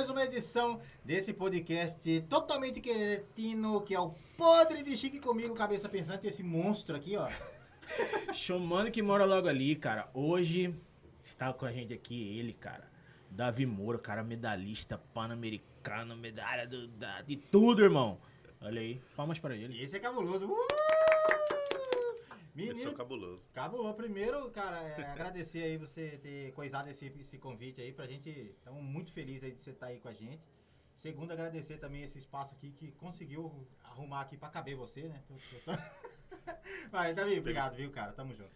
mais uma edição desse podcast totalmente cretino, que é o Podre de Chique comigo, cabeça pensante, esse monstro aqui, ó. Chamando que mora logo ali, cara. Hoje está com a gente aqui ele, cara. Davi Moura, cara, medalhista pan-americano, medalha do, da- de tudo, irmão. Olha aí, palmas para ele. Esse é cabuloso. Uh! Menino, cabuloso. cabulou. Primeiro, cara, é, agradecer aí você ter coisado esse, esse convite aí pra gente. Estamos muito felizes aí de você estar aí com a gente. Segundo, agradecer também esse espaço aqui que conseguiu arrumar aqui pra caber você, né? Vai, Davi, obrigado, viu, cara? Tamo junto.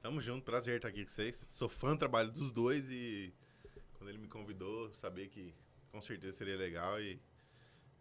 Tamo junto, prazer estar aqui com vocês. Sou fã do trabalho dos dois e quando ele me convidou, sabia que com certeza seria legal e.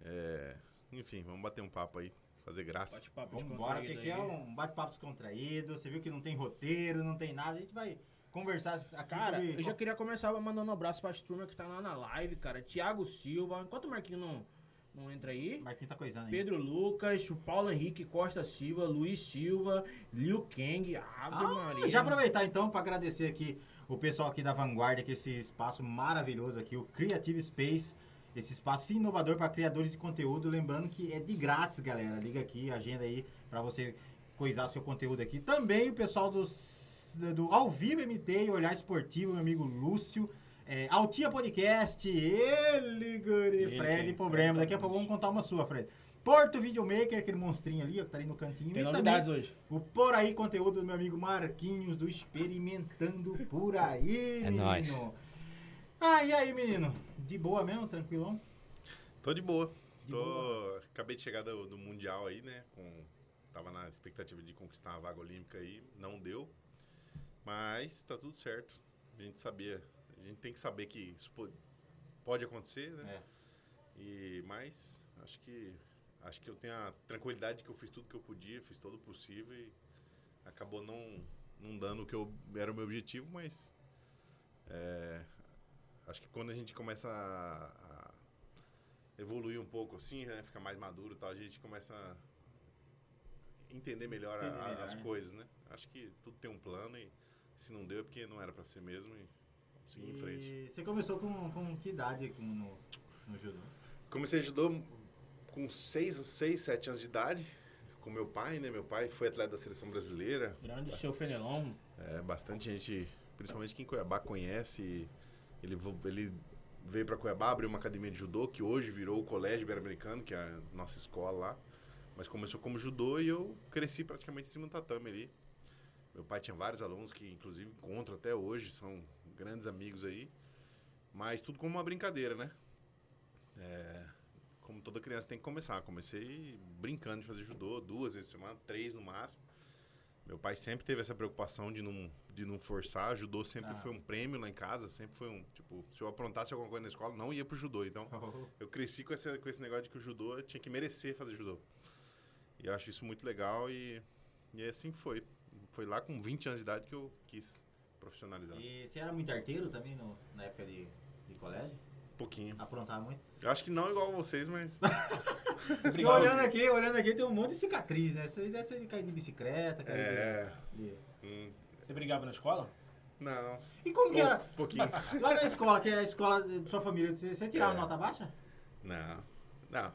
é, enfim, vamos bater um papo aí, fazer graça. Bate-papo Vamos embora, porque aqui é um bate-papo descontraído. Você viu que não tem roteiro, não tem nada. A gente vai conversar Cara, sobre... eu já queria começar mandando um abraço pra turma que tá lá na live, cara. Thiago Silva. Enquanto o Marquinhos não, não entra aí. Marquinhos tá coisando aí. Pedro Lucas, o Paulo Henrique Costa Silva, Luiz Silva, Liu Kang, Ave Ah, Maria. já aproveitar então para agradecer aqui o pessoal aqui da Vanguarda, que esse espaço maravilhoso aqui, o Creative Space, esse espaço inovador para criadores de conteúdo. Lembrando que é de grátis, galera. Liga aqui, agenda aí para você coisar seu conteúdo aqui. Também o pessoal do, do Ao Vivo MT e Olhar Esportivo, meu amigo Lúcio. É, Altia Podcast, ele, Guri, Ele, Fred, problema. Daqui a pouco vamos contar uma sua, Fred. Porto Videomaker, aquele monstrinho ali, ó, que tá ali no cantinho. Tem e novidades também hoje. o Por Aí conteúdo do meu amigo Marquinhos do Experimentando Por Aí, É menino. nóis. Ah, e aí, menino? De boa mesmo, tranquilão? Tô de boa. De Tô, boa. Acabei de chegar do, do Mundial aí, né? Com, tava na expectativa de conquistar uma vaga olímpica aí, não deu. Mas tá tudo certo. A gente sabia, a gente tem que saber que isso pode, pode acontecer, né? É. E mas acho que acho que eu tenho a tranquilidade que eu fiz tudo que eu podia, fiz todo o possível e acabou não não dando o que eu, era o meu objetivo, mas é, acho que quando a gente começa a, a evoluir um pouco assim, né, ficar mais maduro, e tal, a gente começa a entender melhor, Entender a- melhor, as né? coisas, né? Acho que tudo tem um plano e se não deu é porque não era para ser mesmo e seguir em frente. E você começou com, com que idade com, no, no judô? Comecei a judô com 6, seis 7 anos de idade, com meu pai, né? Meu pai foi atleta da seleção brasileira. Grande seu Fenelon. É, bastante gente, principalmente aqui em Cuiabá, conhece. Ele, ele veio para Cuiabá, abriu uma academia de judô, que hoje virou o Colégio Ibero-Americano, que é a nossa escola lá. Mas começou como judô e eu cresci praticamente em cima do tatame ali. Meu pai tinha vários alunos que, inclusive, encontro até hoje, são grandes amigos aí. Mas tudo como uma brincadeira, né? É, como toda criança tem que começar. Comecei brincando de fazer judô, duas vezes por semana, três no máximo. Meu pai sempre teve essa preocupação de não, de não forçar. Judô sempre Ah. foi um prêmio lá em casa, sempre foi um. Tipo, se eu aprontasse alguma coisa na escola, não ia pro judô. Então, eu cresci com esse, com esse negócio de que o judô tinha que merecer fazer judô. E eu acho isso muito legal e, e assim foi. Foi lá com 20 anos de idade que eu quis profissionalizar. E você era muito arteiro também no, na época de, de colégio? Pouquinho. Aprontava muito? Eu acho que não igual vocês, mas. Você olhando aqui, olhando aqui, tem um monte de cicatriz, né? Isso aí deve ser de cair de bicicleta, cair É. de... hum, Você brigava na escola? não. E como que Um era? pouquinho. Lá na escola, que era a escola de sua família, você, você tirava É. nota baixa? Não. Não.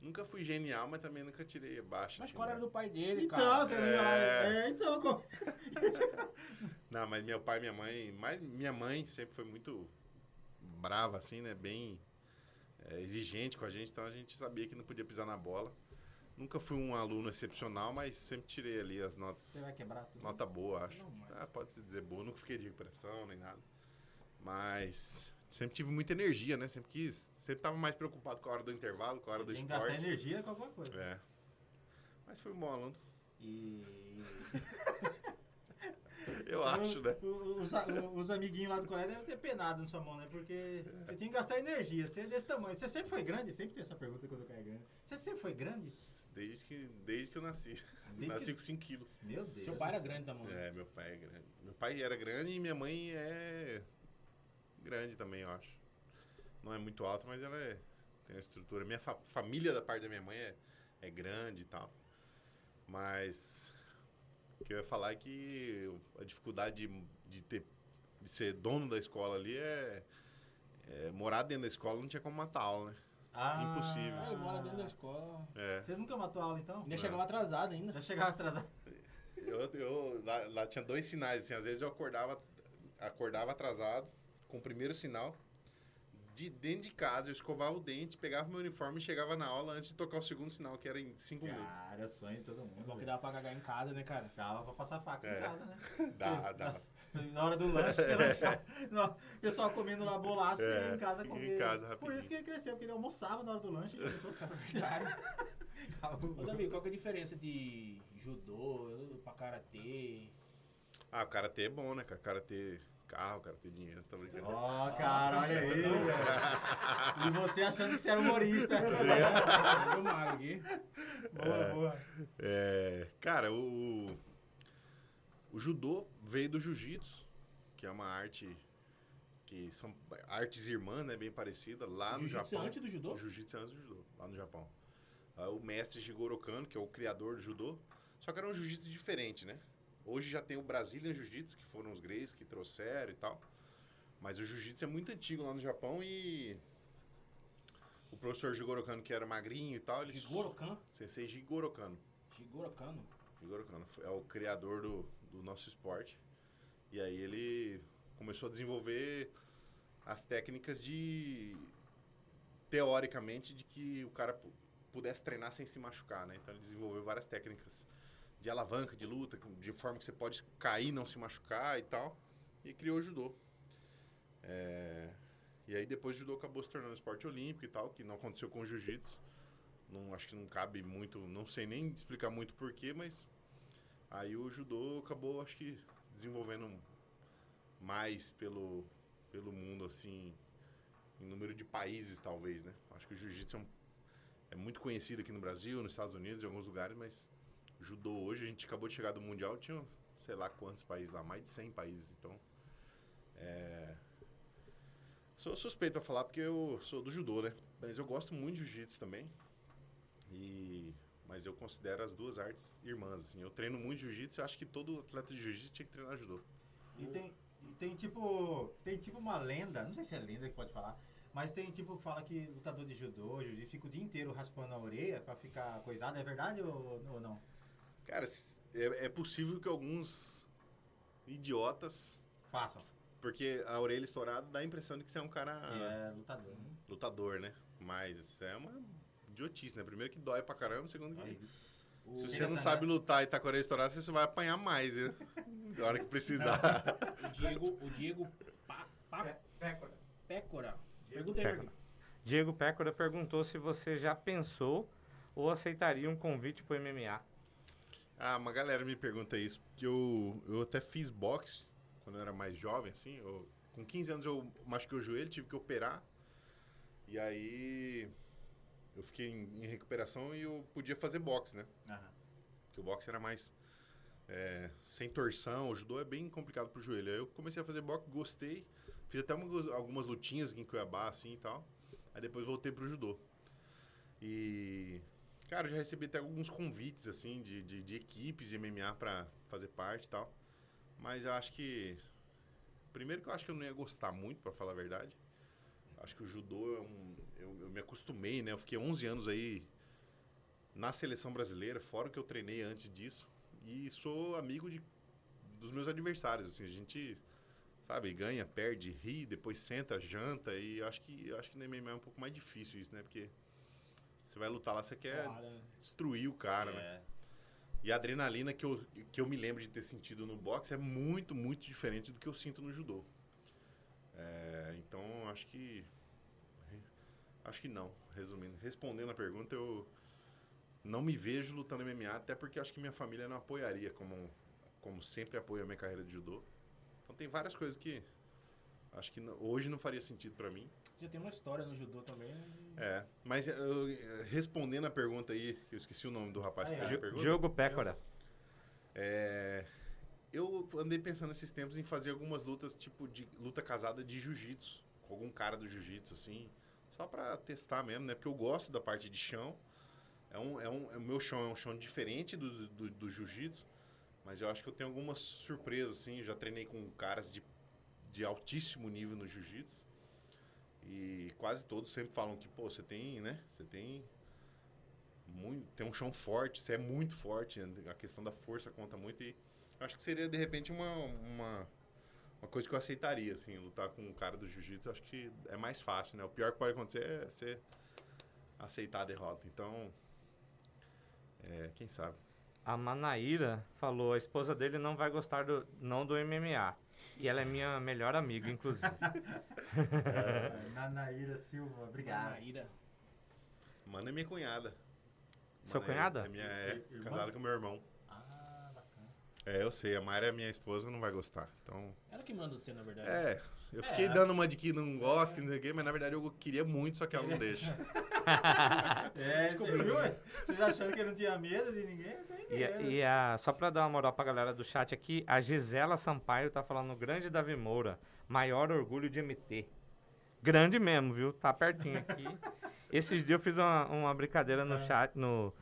Nunca fui genial, mas também nunca tirei baixo. Mas assim, qual né? era do pai dele, Então, cara? você ia. É. É, então, como... Não, mas meu pai e minha mãe, mas minha mãe sempre foi muito brava, assim, né? Bem é, exigente com a gente, então a gente sabia que não podia pisar na bola. Nunca fui um aluno excepcional, mas sempre tirei ali as notas. Você vai quebrar tudo. Nota boa, acho. Não, mas- Ah, pode se dizer boa, nunca fiquei de recuperação nem nada. Mas sempre tive muita energia, né? Sempre quis, sempre tava mais preocupado com a hora do intervalo, com a hora do Tem que gastar esporte. energia com alguma coisa. É. Mas foi um bom aluno. E... Eu acho, né? Os, os amiguinhos lá do colégio devem ter penado na sua mão, né? Porque você tem que gastar energia. Você é desse tamanho. Você sempre foi grande? Sempre tem essa pergunta quando o cara é grande. Você sempre foi grande? Desde que, desde que eu nasci. Desde nasci que- com 5 quilos. Meu Deus. Seu pai era grande também. É, meu pai é grande. Meu pai era grande e minha mãe é grande também, eu acho. Não é muito alta, mas ela é, tem uma estrutura. Minha fa- família da parte da minha mãe é, é grande e tal. Mas o que eu ia falar é que a dificuldade de, de ter de ser dono da escola ali é, é, morar dentro da escola não tinha como matar a aula, né? Ah, Impossível. Ah, eu moro dentro da escola. É. Você nunca matou aula, então? Ainda chegava atrasado ainda. Já chegava atrasado. Eu, eu- lá, lá tinha dois sinais, assim, às vezes eu acordava, acordava atrasado, com o primeiro sinal. De dentro de casa, eu escovava o dente, pegava meu uniforme e chegava na aula antes de tocar o segundo sinal, que era em cinco minutos. Cara, é sonho todo É mundo. bom que dava pra cagar em casa, né, cara? Dava pra passar fax É. em casa, né? Dá, Você- dá. Na hora do lanche, você lanchava. O pessoal comendo lá bolacha e É, ia em casa ia em casa Por rapidinho. isso que ele cresceu, porque ele almoçava na hora do lanche. e começou a Ô, Davi, qual que é a diferença de judô pra karatê? Ah, o karatê é bom, né, cara? Karatê carro, karatê dinheiro, tá brincando? Ó, cara, olha aí, velho. E você achando que você era humorista. Eu mago aqui. boa, boa. É, cara, o, o judô veio do jiu-jitsu, que é uma arte que são artes irmãs, né, bem parecida, lá no Jiu-jitsu Japão. é antes do judô? O jiu-jitsu é antes do judô, lá no Japão. O mestre Jigoro Kano, que é o criador do judô, só que era um jiu-jitsu diferente, né? Hoje já tem o Brazilian Jiu-Jitsu, que foram os greys que trouxeram e tal. Mas o jiu-jitsu é muito antigo lá no Japão e o professor Jigoro Kano, que era magrinho e tal, ele Jigoro Kan? Sensei Jigoro Kano. Jigoro Kano? Jigoro Kano é o criador do, do nosso esporte. E aí ele começou a desenvolver as técnicas de teoricamente de que o cara pu- pudesse treinar sem se machucar, né? Então ele desenvolveu várias técnicas de alavanca, de luta, de forma que você pode cair, não se machucar e tal. E criou o judô. É, E aí depois o judô acabou se tornando esporte olímpico e tal, que não aconteceu com o jiu-jitsu. Não, acho que não cabe muito, não sei nem explicar muito porquê, mas aí o judô acabou, acho que, desenvolvendo mais pelo, pelo mundo, assim, em número de países, talvez, né? Acho que o jiu-jitsu é, um- é muito conhecido aqui no Brasil, nos Estados Unidos, em alguns lugares, mas judô hoje, a gente acabou de chegar do Mundial, tinha sei lá quantos países lá, mais de 100 países, então... É... Sou suspeito a falar porque eu sou do judô, né? Mas eu gosto muito de jiu-jitsu também. E mas eu considero as duas artes irmãs, assim. Eu treino muito jiu-jitsu, acho que todo atleta de jiu-jitsu tinha que treinar judô. E tem, e tem tipo. Tem tipo uma lenda, não sei se é lenda que pode falar, mas tem tipo que fala que lutador de judô, jiu fica o dia inteiro raspando a orelha pra ficar coisado. É verdade ou, ou não? Cara, é, é possível que alguns idiotas, Façam. porque a orelha estourada dá a impressão de que você é um cara Que é lutador. né? lutador, né? Mas é uma idiotice, né? Primeiro que dói pra caramba, segundo que Aí, O, se você não sabe lutar e tá com a orelha estourada, você vai apanhar mais, né? Na hora que precisar. o Diego, o Diego Pa- Pa- Pé- Pécora. Pécora. Pergunta aí pra Pécora. Diego Pécora perguntou se você já pensou ou aceitaria um convite pro MMA. Ah, uma galera me pergunta isso, porque eu, eu até fiz boxe quando eu era mais jovem, assim. eu- com 15 anos eu machuquei o joelho, tive que operar. E aí eu fiquei em, em recuperação e eu podia fazer boxe, né? Aham. Porque o boxe era mais é, sem torção, o judô é bem complicado pro joelho. Aí eu comecei a fazer boxe, gostei. Fiz até algumas, algumas lutinhas aqui em Cuiabá, assim e tal. Aí depois voltei pro judô. E, cara, eu já recebi até alguns convites, assim, de, de, de equipes de MMA pra fazer parte e tal. Mas eu acho que. Primeiro que eu acho que eu não ia gostar muito, pra falar a verdade. Acho que o judô é um. Eu, eu me acostumei, né? Eu fiquei 11 anos aí na seleção brasileira, fora o que eu treinei antes disso. E sou amigo de, dos meus adversários, assim, a gente, sabe, ganha, perde, ri, depois senta, janta, e acho que, acho que MMA é um pouco mais difícil isso, né? Porque você vai lutar lá, você quer destruir o cara, né? É. E a adrenalina que eu, que eu me lembro de ter sentido no boxe é muito, muito diferente do que eu sinto no judô. É, então, acho que. Acho que não, resumindo. Respondendo a pergunta, eu não me vejo lutando MMA, até porque acho que minha família não apoiaria, como, como sempre apoia a minha carreira de judô. Então, tem várias coisas que acho que hoje não faria sentido pra mim. Já tem uma história no judô também. né? É, mas eu, eh, respondendo a pergunta aí, que eu esqueci o nome do rapaz que Ah, é. fez a pergunta. Diogo Pécora. É, eu andei pensando esses tempos em fazer algumas lutas, tipo de luta casada de jiu-jitsu, com algum cara do jiu-jitsu, assim, só pra testar mesmo, né? Porque eu gosto da parte de chão. É um, é um, é- o meu chão é um chão diferente do, do, do jiu-jitsu, mas eu acho que eu tenho algumas surpresas, assim. Já treinei com caras de, de altíssimo nível no jiu-jitsu. E quase todos sempre falam que, pô, você tem, né? Você tem muito, tem um chão forte, você é muito forte, a questão da força conta muito e acho que seria de repente uma, uma, uma coisa que eu aceitaria, assim, lutar com o cara do jiu-jitsu, acho que é mais fácil, né? O pior que pode acontecer é você aceitar a derrota. Então, é, quem sabe. A Manaíra falou, a esposa dele não vai gostar do, não do MMA. E ela é minha melhor amiga, inclusive. É, Nanaíra Silva, obrigado. Maíra. Mano é minha cunhada. Seu Mano é- cunhada? É, minha, é casada com meu irmão. Ah, bacana. É, eu sei, a Mayra é minha esposa, não vai gostar. Então, Ela que manda você, na verdade. é, eu fiquei É. dando uma de que não gosta, que não sei o quê, mas na verdade eu queria muito, só que ela não deixa. É, viu? Vocês achando que eu não tinha medo de ninguém? E, medo. e a, só pra dar uma moral pra galera do chat aqui, a Gisela Sampaio tá falando grande Davi Moura, maior orgulho de MT. Grande mesmo, viu? Tá pertinho aqui. Esses dias eu fiz uma, uma brincadeira no chat, no,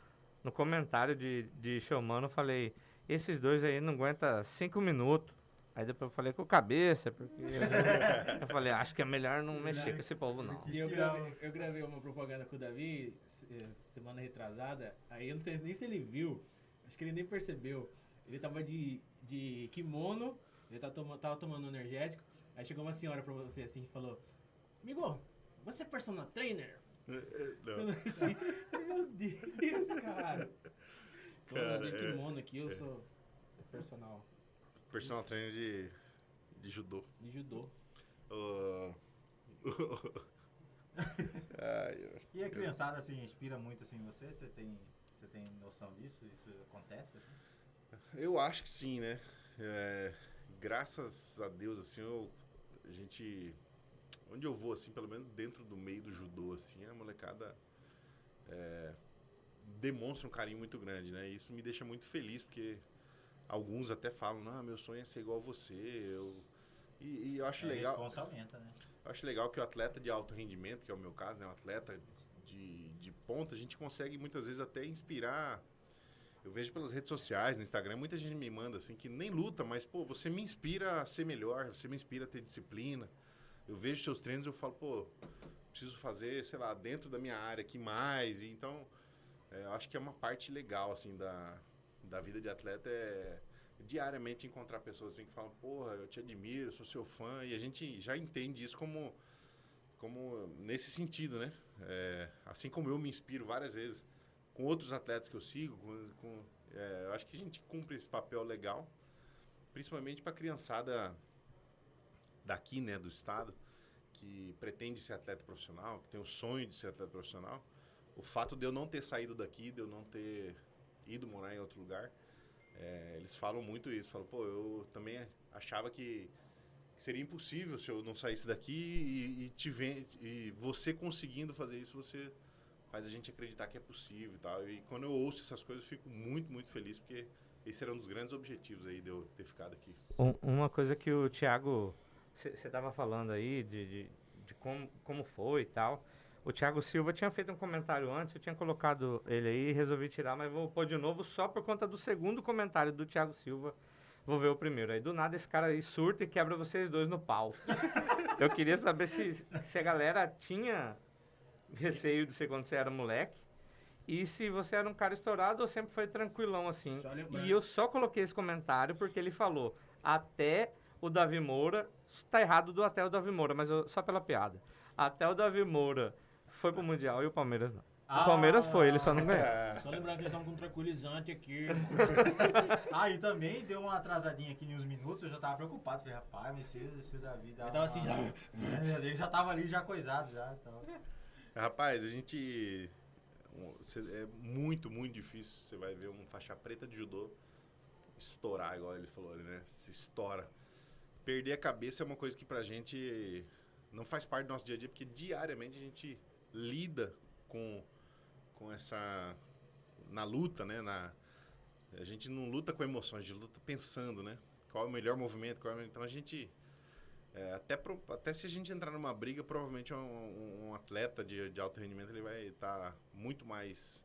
no comentário de, de Showmano, eu falei, esses dois aí não aguentam cinco minutos. Aí depois eu falei com cabeça, porque eu, eu falei, acho que é melhor não mexer com esse povo, não. E eu gravei, eu gravei uma propaganda com o Davi eh, semana retrasada. Aí eu não sei nem se ele viu. Acho que ele nem percebeu. Ele tava de, de kimono, ele tava, toma, tava tomando energético. Aí chegou uma senhora pra você assim e falou: Amigo, você é personal trainer? Não. Eu assim, meu Deus, cara. Sou Cara, de é- kimono aqui, eu sou personal Personal trainer de, de judô. de judô. Ai, ai. E a criançada, assim, inspira muito, assim, você? Você tem, você tem noção disso? Isso acontece, assim? Eu acho que sim, né? É, graças a Deus, assim, eu, a gente. Onde eu vou, assim, pelo menos dentro do meio do judô, assim, a molecada é, demonstra um carinho muito grande, né? E isso me deixa muito feliz, porque alguns até falam, não, meu sonho é ser igual a você. Eu... E, e eu acho É, legal. Aumenta, né? Eu acho legal que o atleta de alto rendimento, que é o meu caso, né? O atleta de, de ponta, a gente consegue muitas vezes até inspirar. Eu vejo pelas redes sociais, no Instagram, muita gente me manda assim, que nem luta, mas, pô, você me inspira a ser melhor, você me inspira a ter disciplina. Eu vejo seus treinos e eu falo, pô, preciso fazer, sei lá, dentro da minha área aqui mais. E então, é, eu acho que é uma parte legal, assim, da, da vida de atleta é diariamente encontrar pessoas assim que falam, porra, eu te admiro, sou seu fã, e a gente já entende isso como, como nesse sentido, né? É, assim como eu me inspiro várias vezes com outros atletas que eu sigo, com, com- é, eu acho que a gente cumpre esse papel legal, principalmente para a criançada daqui, né, do estado, que pretende ser atleta profissional, que tem o sonho de ser atleta profissional. O fato de eu não ter saído daqui, de eu não ter ido morar em outro lugar, é, eles falam muito isso. Falam, pô, eu também achava que, seria impossível se eu não saísse daqui e, e, te ven- e você conseguindo fazer isso, você faz a gente acreditar que é possível e tal. E quando eu ouço essas coisas, eu fico muito, muito feliz, porque esse era um dos grandes objetivos aí de eu ter ficado aqui. Um- uma coisa que o Thiago, você estava falando aí de, de, de como, como foi e tal. O Thiago Silva tinha feito um comentário antes, eu tinha colocado ele aí, resolvi tirar, mas vou pôr de novo só por conta do segundo comentário do Thiago Silva. Vou ver o primeiro. Aí do nada esse cara aí surta e quebra vocês dois no pau. eu queria saber se, se a galera tinha receio de ser quando você era moleque. E se você era um cara estourado ou sempre foi tranquilão assim. E eu só coloquei esse comentário porque ele falou até o Davi Moura, tá errado do até o Davi Moura, mas eu- só pela piada. Até o Davi Moura foi pro Mundial e o Palmeiras não. O Palmeiras foi, ele só não ganhou. Só lembrando que eles estão com um tranquilizante aqui. Ah, e também deu uma atrasadinha aqui em uns minutos, eu já tava preocupado. Falei, rapaz, mas se, se o Davi dá Ele tava assim, já. É, Ele já tava ali, já coisado, já. Então. Rapaz, a gente. É muito, muito difícil. Você vai ver um faixa preta de judô estourar, igual ele falou, né? Se estoura. Perder a cabeça é uma coisa que pra gente não faz parte do nosso dia a dia, porque diariamente a gente lida com, com essa. na luta, né? Na, a gente não luta com emoções, a gente luta pensando, né? Qual é o melhor movimento, qual é Então a gente. É, até, pro- até se a gente entrar numa briga, provavelmente um, um- atleta de, de alto rendimento ele vai estar muito mais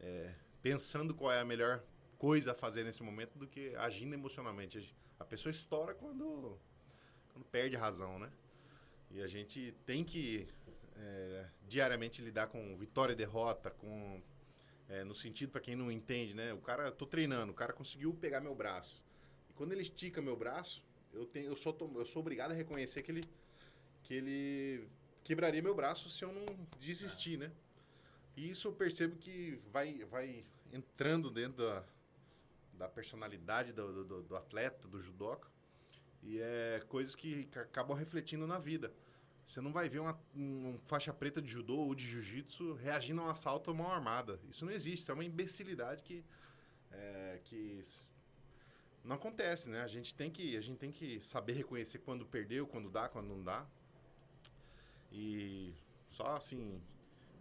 é, pensando qual é a melhor coisa a fazer nesse momento do que agindo emocionalmente. A, a pessoa estoura quando, quando perde a razão, né? E a gente tem que é, diariamente lidar com vitória e derrota, com é, no sentido para quem não entende, né? O cara, tô treinando, o cara conseguiu pegar meu braço. E quando ele estica meu braço, eu tenho, eu sou, eu sou obrigado a reconhecer que ele, que ele quebraria meu braço se eu não desistir, né? E isso eu percebo que vai, vai entrando dentro da, da personalidade do, do, do atleta, do judoca. E é coisas que, que acabam refletindo na vida. Você não vai ver uma, um faixa preta de judô ou de jiu-jitsu reagindo a um assalto a mão armada. Isso não existe. Isso é uma imbecilidade que, é, que não acontece, né? A gente, tem que, a gente tem que saber reconhecer quando perdeu, quando dá, quando não dá. E só assim,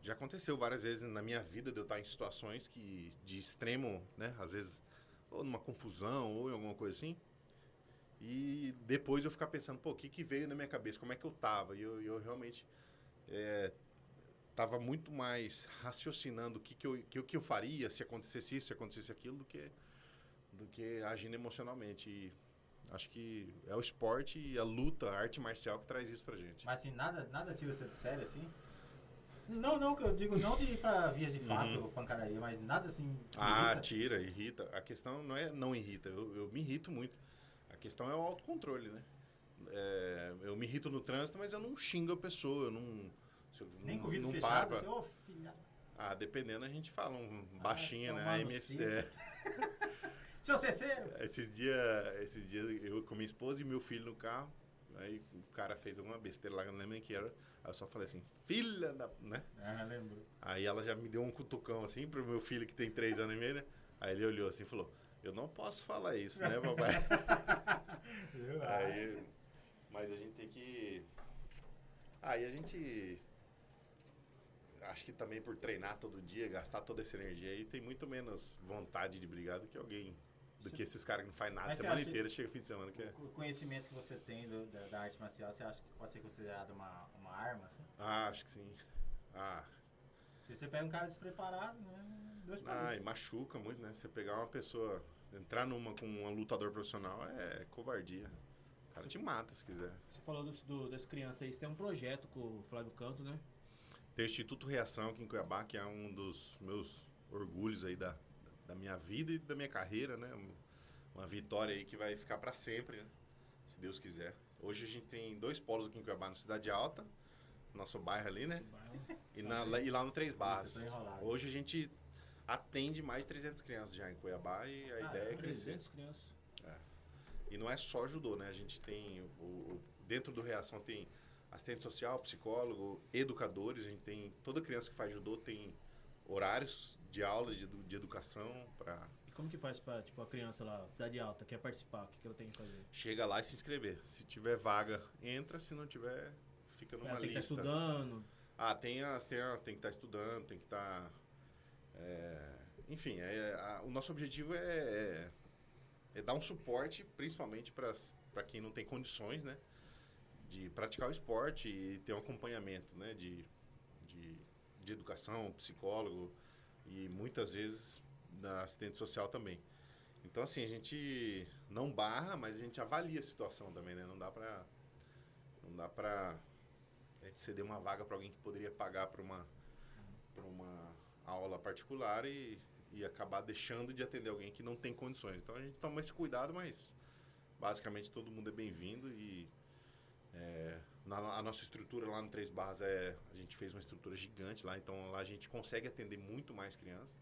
já aconteceu várias vezes na minha vida de eu estar em situações que de extremo, né? Às vezes, ou numa confusão, ou em alguma coisa assim. E depois eu ficar pensando, pô, o que, que veio na minha cabeça? Como é que eu tava? E eu, eu realmente é, tava muito mais raciocinando o que, que, eu, que, que eu faria se acontecesse isso, se acontecesse aquilo, do que, do que agindo emocionalmente. E acho que é o esporte e a luta, a arte marcial que traz isso pra gente. Mas assim, nada, nada tira você do sério, assim? Não, não, que eu digo não de ir pra vias de fato, Uhum. pancadaria, mas nada assim. Ah, irrita. tira, irrita. A questão não é não irrita, eu, eu me irrito muito. A questão é o autocontrole, né? É, eu me irrito no trânsito, mas eu não xingo a pessoa, eu não. eu Nem não- com o vidro não fechado, pra- filha. Ah, dependendo, a gente fala um baixinho, né? tomar A cisne. é, Seu ceceiro! esses dias, esses dias eu com minha esposa e meu filho no carro, aí o cara fez alguma besteira lá, não lembro nem que era. Aí eu só falei assim, filha da. né? Ah, lembro. Aí ela já me deu um cutucão assim pro meu filho que tem três anos e meio, né? Aí ele olhou assim e falou: Eu não posso falar isso, né, papai? Aí, mas a gente tem que. Aí a gente. Acho que também por treinar todo dia, gastar toda essa energia aí, tem muito menos vontade de brigar do que alguém. Do que esses caras que não faz nada a semana inteira, chega fim de semana que é. O conhecimento que você tem do- da, da arte marcial, você acha que pode ser considerado uma, uma arma, assim? Ah, acho que sim. Ah, Se você pega um cara despreparado, né? Dois ah, e machuca muito, né? Você pegar uma pessoa, entrar numa com um lutador profissional é covardia. O cara te mata se quiser. Você falou dos- do- das crianças aí, você tem um projeto com o Flávio Canto, né? Tem o Instituto Reação aqui em Cuiabá, que é um dos meus orgulhos aí da, da minha vida e da minha carreira, né? Um- Uma vitória aí que vai ficar para sempre, né? Se Deus quiser. Hoje a gente tem dois polos aqui em Cuiabá, na Cidade Alta, nosso bairro ali, né? E, na- lá- e lá no Três Barras. Enrolado. Hoje a gente atende mais de 300 crianças já em Cuiabá e a Ah, ideia é é? crescer. 300 crianças. E não é só judô, né? A gente tem, o, o- dentro do Reação tem assistente social, psicólogo, educadores. A gente tem, toda criança que faz judô tem horários de aula de, de educação para E como que faz pra, tipo, a criança lá, cidade alta, quer participar? O que, que ela tem que fazer? chega lá e se inscrever. Se tiver vaga, entra. Se não tiver, fica numa ela tem que estar lista. estudando. Ah, tem, as, tem, a- tem que estar estudando, tem que estar. É, enfim, é, a- o nosso objetivo é, é, é dar um suporte, principalmente para quem não tem condições, né? De praticar o esporte e ter um acompanhamento, né? De, de, de educação, psicólogo e muitas vezes da assistente social também. Então, assim, a gente não barra, mas a gente avalia a situação também, né? Não dá para não dá para é, ceder uma vaga para alguém que poderia pagar para uma uma aula particular e, e acabar deixando de atender alguém que não tem condições. Então a gente toma esse cuidado, mas basicamente todo mundo é bem-vindo e é, na, a nossa estrutura lá no Três Barras é a gente fez uma estrutura gigante lá, então lá a gente consegue atender muito mais crianças.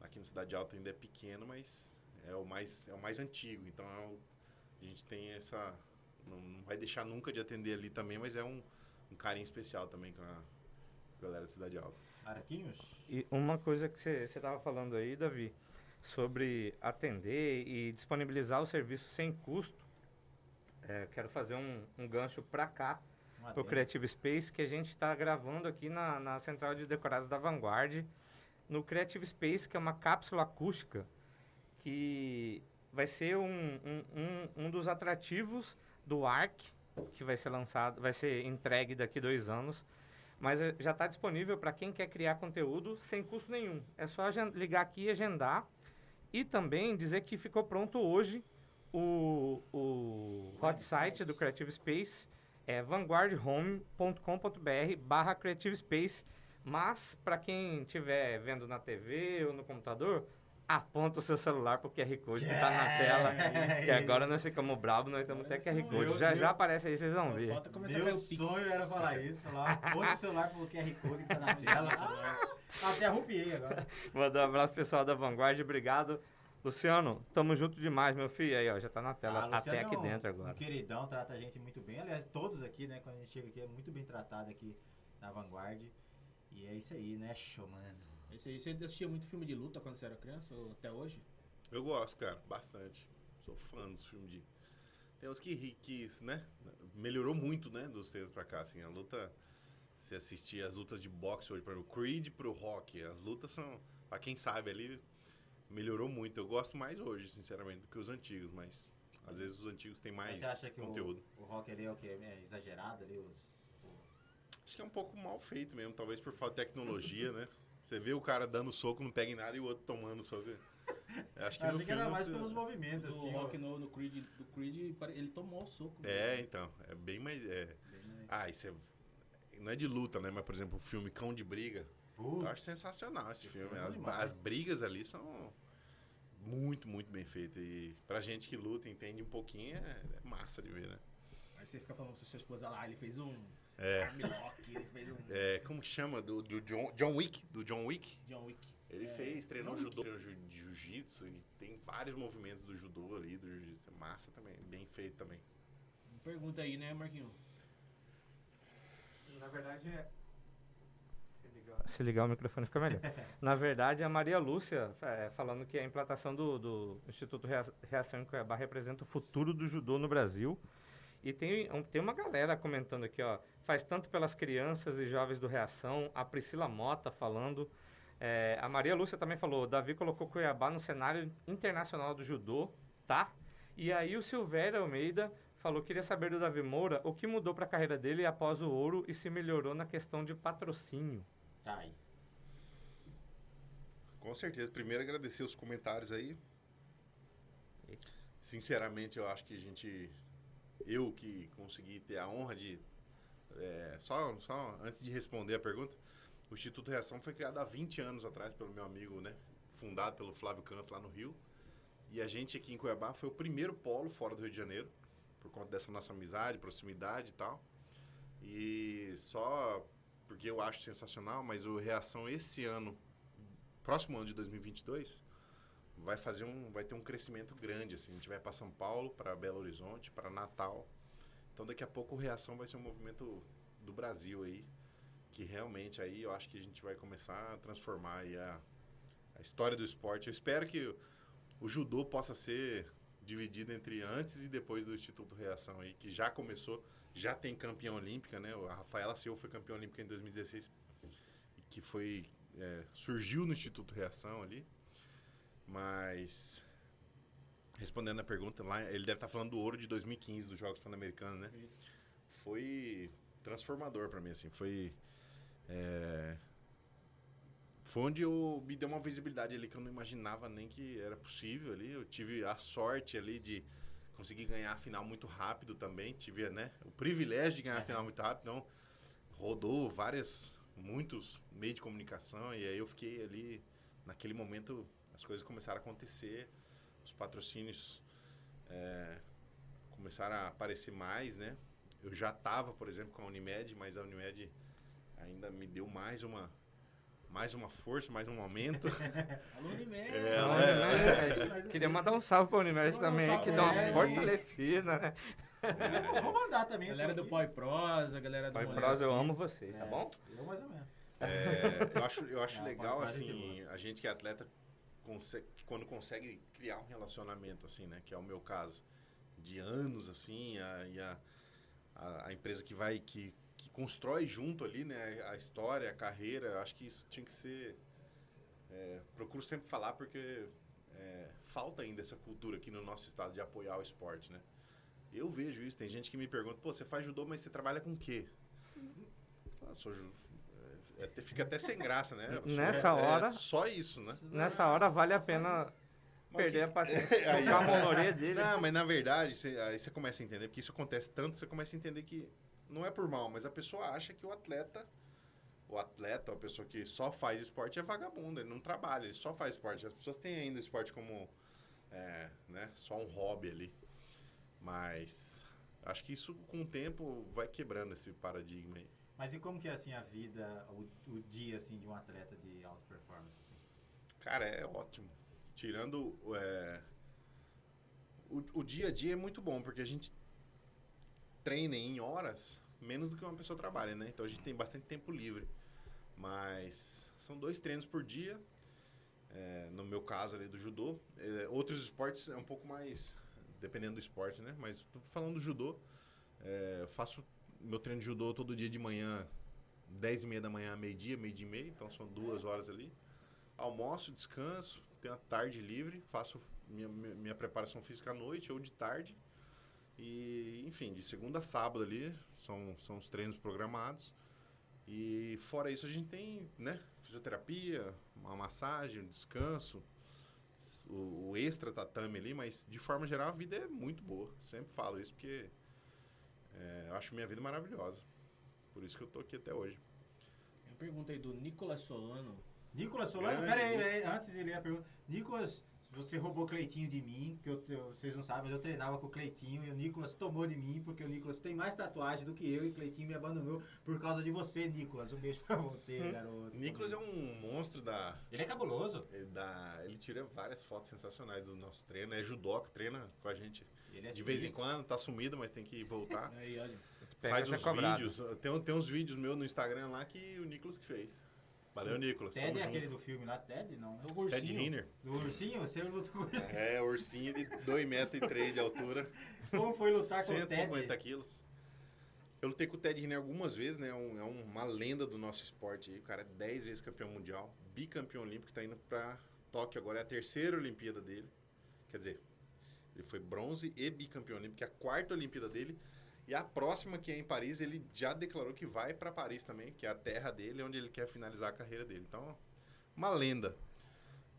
Aqui na Cidade Alta ainda é pequeno, mas é o mais é o mais antigo, então é o- a gente tem essa não, não vai deixar nunca de atender ali também, mas é um, um carinho especial também com a galera da Cidade Alta. Araquinhos? E uma coisa que você estava falando aí, Davi, sobre atender e disponibilizar o serviço sem custo. É, quero fazer um, um gancho para cá, pro adendo. Creative Space, que a gente está gravando aqui na, na Central de Decorados da Vanguard, no Creative Space, que é uma cápsula acústica, que vai ser um, um, um, um dos atrativos do ARC, que vai ser lançado, vai ser entregue daqui dois anos, mas eh, já está disponível para quem quer criar conteúdo sem custo nenhum. É só ligar aqui e agendar. E também dizer que ficou pronto hoje o, o hot site do Creative Space, é vanguardhome.com.br barra Creative Space. Mas, para quem estiver vendo na TV ou no computador, aponta o seu celular pro QR Code que tá na tela. Que agora nós ficamos bravos, nós estamos até QR Code. Meu Já, Deus. já aparece aí, vocês vão ver. falta começar a Meu ver o Pix. sonho era falar isso, falar, aponta o celular pelo QR Code que tá na tela. Ah, até arrupiei agora. Mandar um abraço pessoal da Vanguard, obrigado. Luciano, tamo junto demais, meu filho. Aí, ó, já tá na tela, Ah, Luciano até aqui é um- dentro Um agora. queridão, trata a gente muito bem. Aliás, todos aqui, né, quando a gente chega aqui, é muito bem tratado aqui na Vanguard. E é isso aí, né, show, mano. Esse aí, você assistia muito filme de luta quando você era criança ou até hoje? Eu gosto, cara, bastante. Sou fã dos filmes de. Tem uns que, que né? Melhorou muito, né? Dos tempos pra cá, assim. A luta. Se assistir as lutas de boxe hoje, por exemplo, Creed pro Rock. As lutas são. Pra quem sabe ali, melhorou muito. Eu gosto mais hoje, sinceramente, do que os antigos, mas. Às vezes os antigos têm mais Mas você acha que conteúdo. o, o rock ali é o quê? É exagerado ali? Os, o- Acho que é um pouco mal feito mesmo, talvez por falta de tecnologia, né? Você vê o cara dando soco, não pega em nada, e o outro tomando soco. Eu Acho que achei que filme era mais precisa- pelos movimentos, Do assim. Rock ó. no, no Creed, do Creed, ele tomou o soco. É, então. É bem mais. É... Bem? Ah, isso é. Não é de luta, né? Mas, por exemplo, o filme Cão de Briga. Putz. Eu acho sensacional esse filme. filme é As, demais. as brigas ali são muito, muito bem feitas. E pra gente que luta, entende um pouquinho, é, é massa de ver, né? Aí você fica falando pra sua esposa lá, ele fez um É. armlock, ele fez um É, como que chama? Do, do John, John Wick? Do John Wick? John Wick. Ele É, fez, treinou John judô, jiu-jitsu e tem vários movimentos do judô ali, do jiu-jitsu. É massa também, bem feito também. Pergunta aí, né, Marquinhos? Na verdade é. Se ligar, se ligar o microfone fica melhor. Na verdade, a Maria Lúcia é, falando que a implantação do, do Instituto Rea- Reação em Cuiabá representa o futuro do judô no Brasil. E tem, tem uma galera comentando aqui, ó. Faz tanto pelas crianças e jovens do Reação. A Priscila Mota falando. É, a Maria Lúcia também falou: Davi colocou Cuiabá no cenário internacional do judô, tá? E aí o Silvério Almeida falou queria saber do Davi Moura o que mudou para a carreira dele após o ouro e se melhorou na questão de patrocínio. Tá aí. Com certeza. Primeiro, agradecer os comentários aí. Eita. Sinceramente, eu acho que a gente. Eu que consegui ter a honra de. é, só, só antes de responder a pergunta, o Instituto Reação foi criado há 20 anos atrás pelo meu amigo, né? Fundado pelo Flávio Canto lá no Rio. E a gente aqui em Cuiabá foi o primeiro polo fora do Rio de Janeiro, por conta dessa nossa amizade, proximidade e tal. E só porque eu acho sensacional, mas o Reação esse ano, próximo ano de 2022, vai fazer um, vai ter um crescimento grande assim. A gente vai para São Paulo, para Belo Horizonte, para Natal. Então daqui a pouco o Reação vai ser um movimento do Brasil aí, que realmente aí eu acho que a gente vai começar a transformar a, a história do esporte. Eu espero que o, judô possa ser dividido entre antes e depois do Instituto Reação aí, que já começou, já tem campeã olímpica, né? A Rafaela Silva foi campeã olímpica em 2016, que foi é, surgiu no Instituto Reação ali. Mas respondendo a pergunta lá, ele deve estar falando do ouro de 2015 dos Jogos Pan-Americanos, né? Isso. Foi transformador para mim assim, foi é, foi onde eu me deu uma visibilidade ali que eu não imaginava nem que era possível ali. Eu tive a sorte ali de conseguir ganhar a final muito rápido também. Tive, né, o privilégio de ganhar a final muito rápido. Então, rodou várias, muitos meios de comunicação. E aí eu fiquei ali, naquele momento, as coisas começaram a acontecer. Os patrocínios é, começaram a aparecer mais, né? Eu já estava, por exemplo, com a Unimed, mas a Unimed ainda me deu mais uma mais uma força, mais um aumento. Alô, Unimed. É, é. Queria mandar um salve para a Unimed um também, salve que dá uma fortalecida, né? Vou mandar também. Galera do. Poi Prosa, galera do Pai Mulher Prosa, eu amo vocês, tá É, bom? Eu mais ou menos. É, eu acho, eu acho Ah, legal, assim, a gente que é atleta, consegue, quando consegue criar um relacionamento, assim, né? Que é o meu caso, de anos, assim, a, e a, a, a empresa que vai, que, que constrói junto ali, né? A história, a carreira, acho que isso tinha que ser... é, procuro sempre falar porque é, falta ainda essa cultura aqui no nosso estado de apoiar o esporte, né? Eu vejo isso, tem gente que me pergunta, pô, você faz judô, mas você trabalha com o quê? Ah, sou. É, fica até sem graça, né? Nessa é, hora- só isso, né? Nessa hora vale a pena perder a paciência, Aí- tocar a orelha dele. Não, mas na verdade, você- aí você começa a entender, porque isso acontece tanto, você começa a entender que não é por mal, mas a pessoa acha que o atleta, o atleta, a pessoa que só faz esporte é vagabundo, ele não trabalha, ele só faz esporte. As pessoas têm ainda esporte como, é, né, só um hobby ali. Mas acho que isso com o tempo vai quebrando esse paradigma aí. Mas e como que é assim a vida, o, o dia assim de um atleta de alta performance? Assim? Cara, é ótimo. Tirando é, o, o dia a dia é muito bom, porque a gente treina em horas menos do que uma pessoa trabalha, né? Então a gente tem bastante tempo livre. Mas são dois treinos por dia. É, no meu caso ali do judô. É, outros esportes é um pouco mais. Dependendo do esporte, né? Mas falando do judô. É, faço meu treino de judô todo dia de manhã, 10 e meia da manhã, meio-dia, meio-dia e meia. Então são duas horas ali. Almoço, descanso, tenho a tarde livre, faço minha, minha preparação física à noite ou de tarde. E, enfim, de segunda a sábado ali, são, são os treinos programados. E fora isso a gente tem, né, fisioterapia, uma massagem, um descanso, o, o, extra tatame ali, mas de forma geral a vida é muito boa. Sempre falo isso porque é, eu acho minha vida maravilhosa. Por isso que eu tô aqui até hoje. Uma pergunta aí do Nicolas Solano. Nicolas Solano, peraí, peraí, antes de ler a pergunta. Nicolas você roubou Cleitinho de mim, que eu, eu, vocês não sabem, mas eu treinava com o Cleitinho e o Nicolas tomou de mim, porque o Nicolas tem mais tatuagem do que eu e o Cleitinho me abandonou por causa de você, Nicolas. Um beijo pra você, hum. garoto. Nicolas é um monstro da. Ele é cabuloso. Ele, dá, ele tira várias fotos sensacionais do nosso treino. É judoca, treina com a gente. É de vez em quando, tá sumido, mas tem que voltar. Aí, olha. Faz uns vídeos. Tem, tem uns vídeos meus no Instagram lá que o Nicolas que fez. Valeu, Nicolas. Ted é junto. aquele do filme lá, Ted? Não. É o ursinho. Ted Riner. Do ursinho? Você luta com o ursinho. É, ursinho de 2,3 metros e três de altura. Como foi lutar com o Ted? 150 quilos. Eu lutei com o Ted Riner algumas vezes, né? É um, é uma lenda do nosso esporte aí. O cara é 10 vezes campeão mundial, bicampeão olímpico, tá indo pra Tóquio agora. É a terceira Olimpíada dele. Quer dizer, ele foi bronze e bicampeão olímpico, é a quarta Olimpíada dele. E a próxima, que é em Paris, ele já declarou que vai para Paris também, que é a terra dele, onde ele quer finalizar a carreira dele. Então, uma lenda.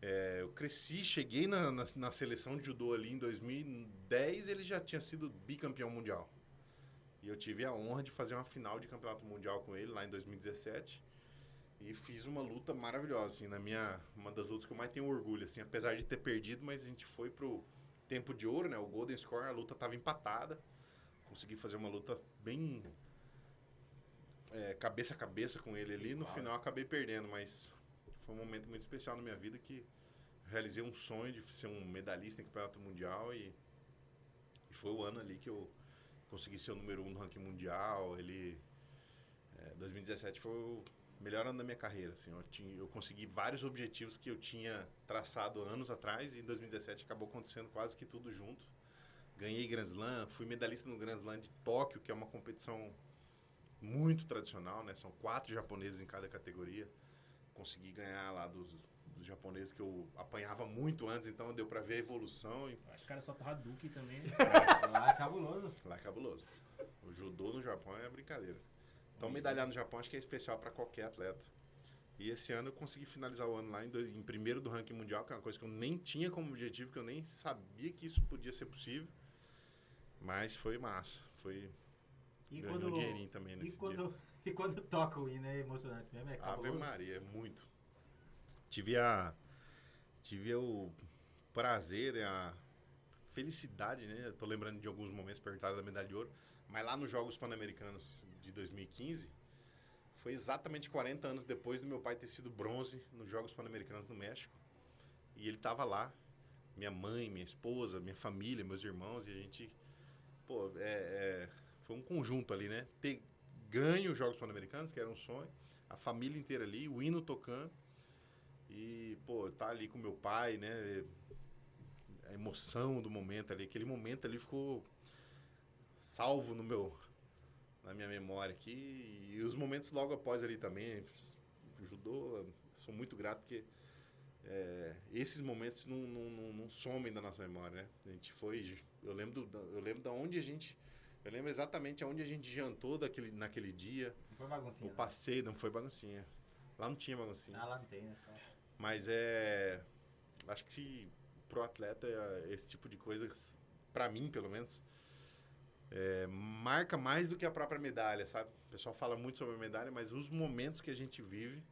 É, eu cresci, cheguei na, na, na, seleção de judô ali em 2010, ele já tinha sido bicampeão mundial. E eu tive a honra de fazer uma final de campeonato mundial com ele lá em 2017. E fiz uma luta maravilhosa, assim, na minha, uma das lutas que eu mais tenho orgulho, assim, apesar de ter perdido, mas a gente foi pro tempo de ouro, né, o Golden Score, a luta estava empatada consegui fazer uma luta bem é, cabeça a cabeça com ele ali. No final acabei perdendo, mas foi um momento muito especial na minha vida que realizei um sonho de ser um medalhista em campeonato mundial e, e foi o ano ali que eu consegui ser o número um no ranking mundial. Ele é, 2017 foi o melhor ano da minha carreira. Assim, eu, tinha, eu consegui vários objetivos que eu tinha traçado anos atrás e em 2017 acabou acontecendo quase que tudo junto. Ganhei Grand Slam, fui medalhista no Grand Slam de Tóquio, que é uma competição muito tradicional, né? São quatro japoneses em cada categoria. Consegui ganhar lá dos, dos japoneses que eu apanhava muito antes, então deu para ver a evolução. E... Acho que o cara só Duque também. É, lá é cabuloso. Lá é cabuloso. O judô no Japão é brincadeira. Então, medalhar no Japão acho que é especial para qualquer atleta. E esse ano eu consegui finalizar o ano lá em, dois, em primeiro do ranking mundial, que é uma coisa que eu nem tinha como objetivo, que eu nem sabia que isso podia ser possível. Mas foi massa. Foi. E quando, um dinheirinho também nesse e quando, dia. E quando toca o hino é emocionante mesmo? É Ave Maria, é muito. Tive a. Tive o prazer, a felicidade, né? Eu tô lembrando de alguns momentos perguntaram da medalha de ouro. Mas lá nos Jogos Pan-Americanos de 2015, foi exatamente 40 anos depois do meu pai ter sido bronze nos Jogos Pan-Americanos no México. E ele tava lá, minha mãe, minha esposa, minha família, meus irmãos, e a gente pô, é, é, foi um conjunto ali, né? Ter ganho os Jogos Pan-Americanos, que era um sonho, a família inteira ali, o hino tocando. E, pô, tá ali com meu pai, né? A emoção do momento ali, aquele momento ali ficou salvo no meu na minha memória aqui e os momentos logo após ali também ajudou sou muito grato porque é, esses momentos não, não, não, não, somem da nossa memória, né? A gente foi, eu lembro, do, eu lembro da onde a gente, eu lembro exatamente aonde a gente jantou daquele, naquele dia. Não foi baguncinha. O passeio não foi baguncinha. Lá não tinha baguncinha. Ah, lá não tem, né? Só... Mas é, acho que pro atleta esse tipo de coisa, para mim pelo menos, é, marca mais do que a própria medalha, sabe? O pessoal fala muito sobre a medalha, mas os momentos que a gente vive,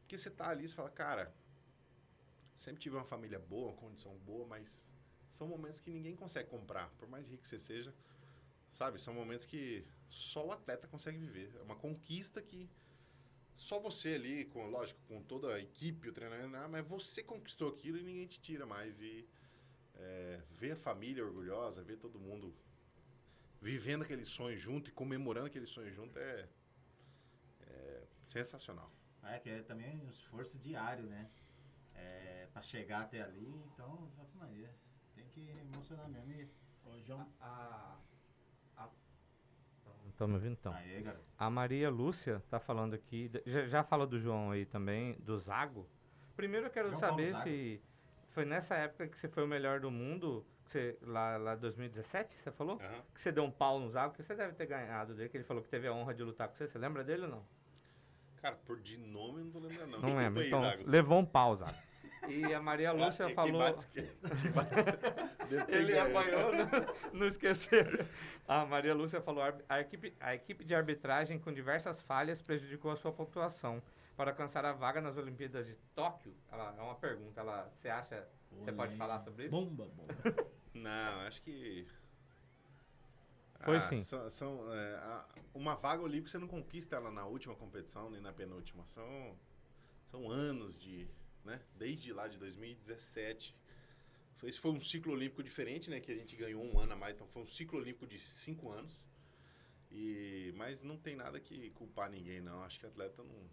porque você tá ali e fala, cara, sempre tive uma família boa, uma condição boa, mas são momentos que ninguém consegue comprar, por mais rico que você seja, sabe? São momentos que só o atleta consegue viver. É uma conquista que só você ali, com, lógico, com toda a equipe, o treinamento, ah, mas você conquistou aquilo e ninguém te tira mais. E é, ver a família orgulhosa, ver todo mundo vivendo aquele sonho junto e comemorando aquele sonho junto é, é sensacional. É, que é também um esforço diário, né? É, pra chegar até ali, então, Maria, tem que emocionar mesmo. E... João. A, a, Estão me ouvindo então? Aê. A Maria Lúcia tá falando aqui, já, já fala do João aí também, do Zago. Primeiro eu quero João saber se foi nessa época que você foi o melhor do mundo, que você, lá, lá 2017, você falou? Aham. Que você deu um pau no Zago, que você deve ter ganhado dele, que ele falou que teve a honra de lutar com você. Você lembra dele ou não? Cara, por de nome eu não tô lembrando, não. Não lembro. Então, levou um pau, Zago. E a Maria Lúcia que- falou... Que bate, que, bate, Ele apanhou, não, não esqueceu. A Maria Lúcia falou: "Arbi- a equipe, a equipe de arbitragem com diversas falhas prejudicou a sua pontuação. Para alcançar a vaga nas Olimpíadas de Tóquio, ela, é uma pergunta. Ela, você acha. Você pode falar sobre isso? Bomba, bomba. Não, acho que. Foi Ah, sim. São, são, é, a- uma vaga olímpica você não conquista ela na última competição nem na penúltima. São, são anos de. Né? Desde lá de 2017. Foi- Esse foi um ciclo olímpico diferente, né? Que a gente ganhou um ano a mais. Então foi um ciclo olímpico de cinco anos. E, mas não tem nada que culpar ninguém, não. Acho que atleta não.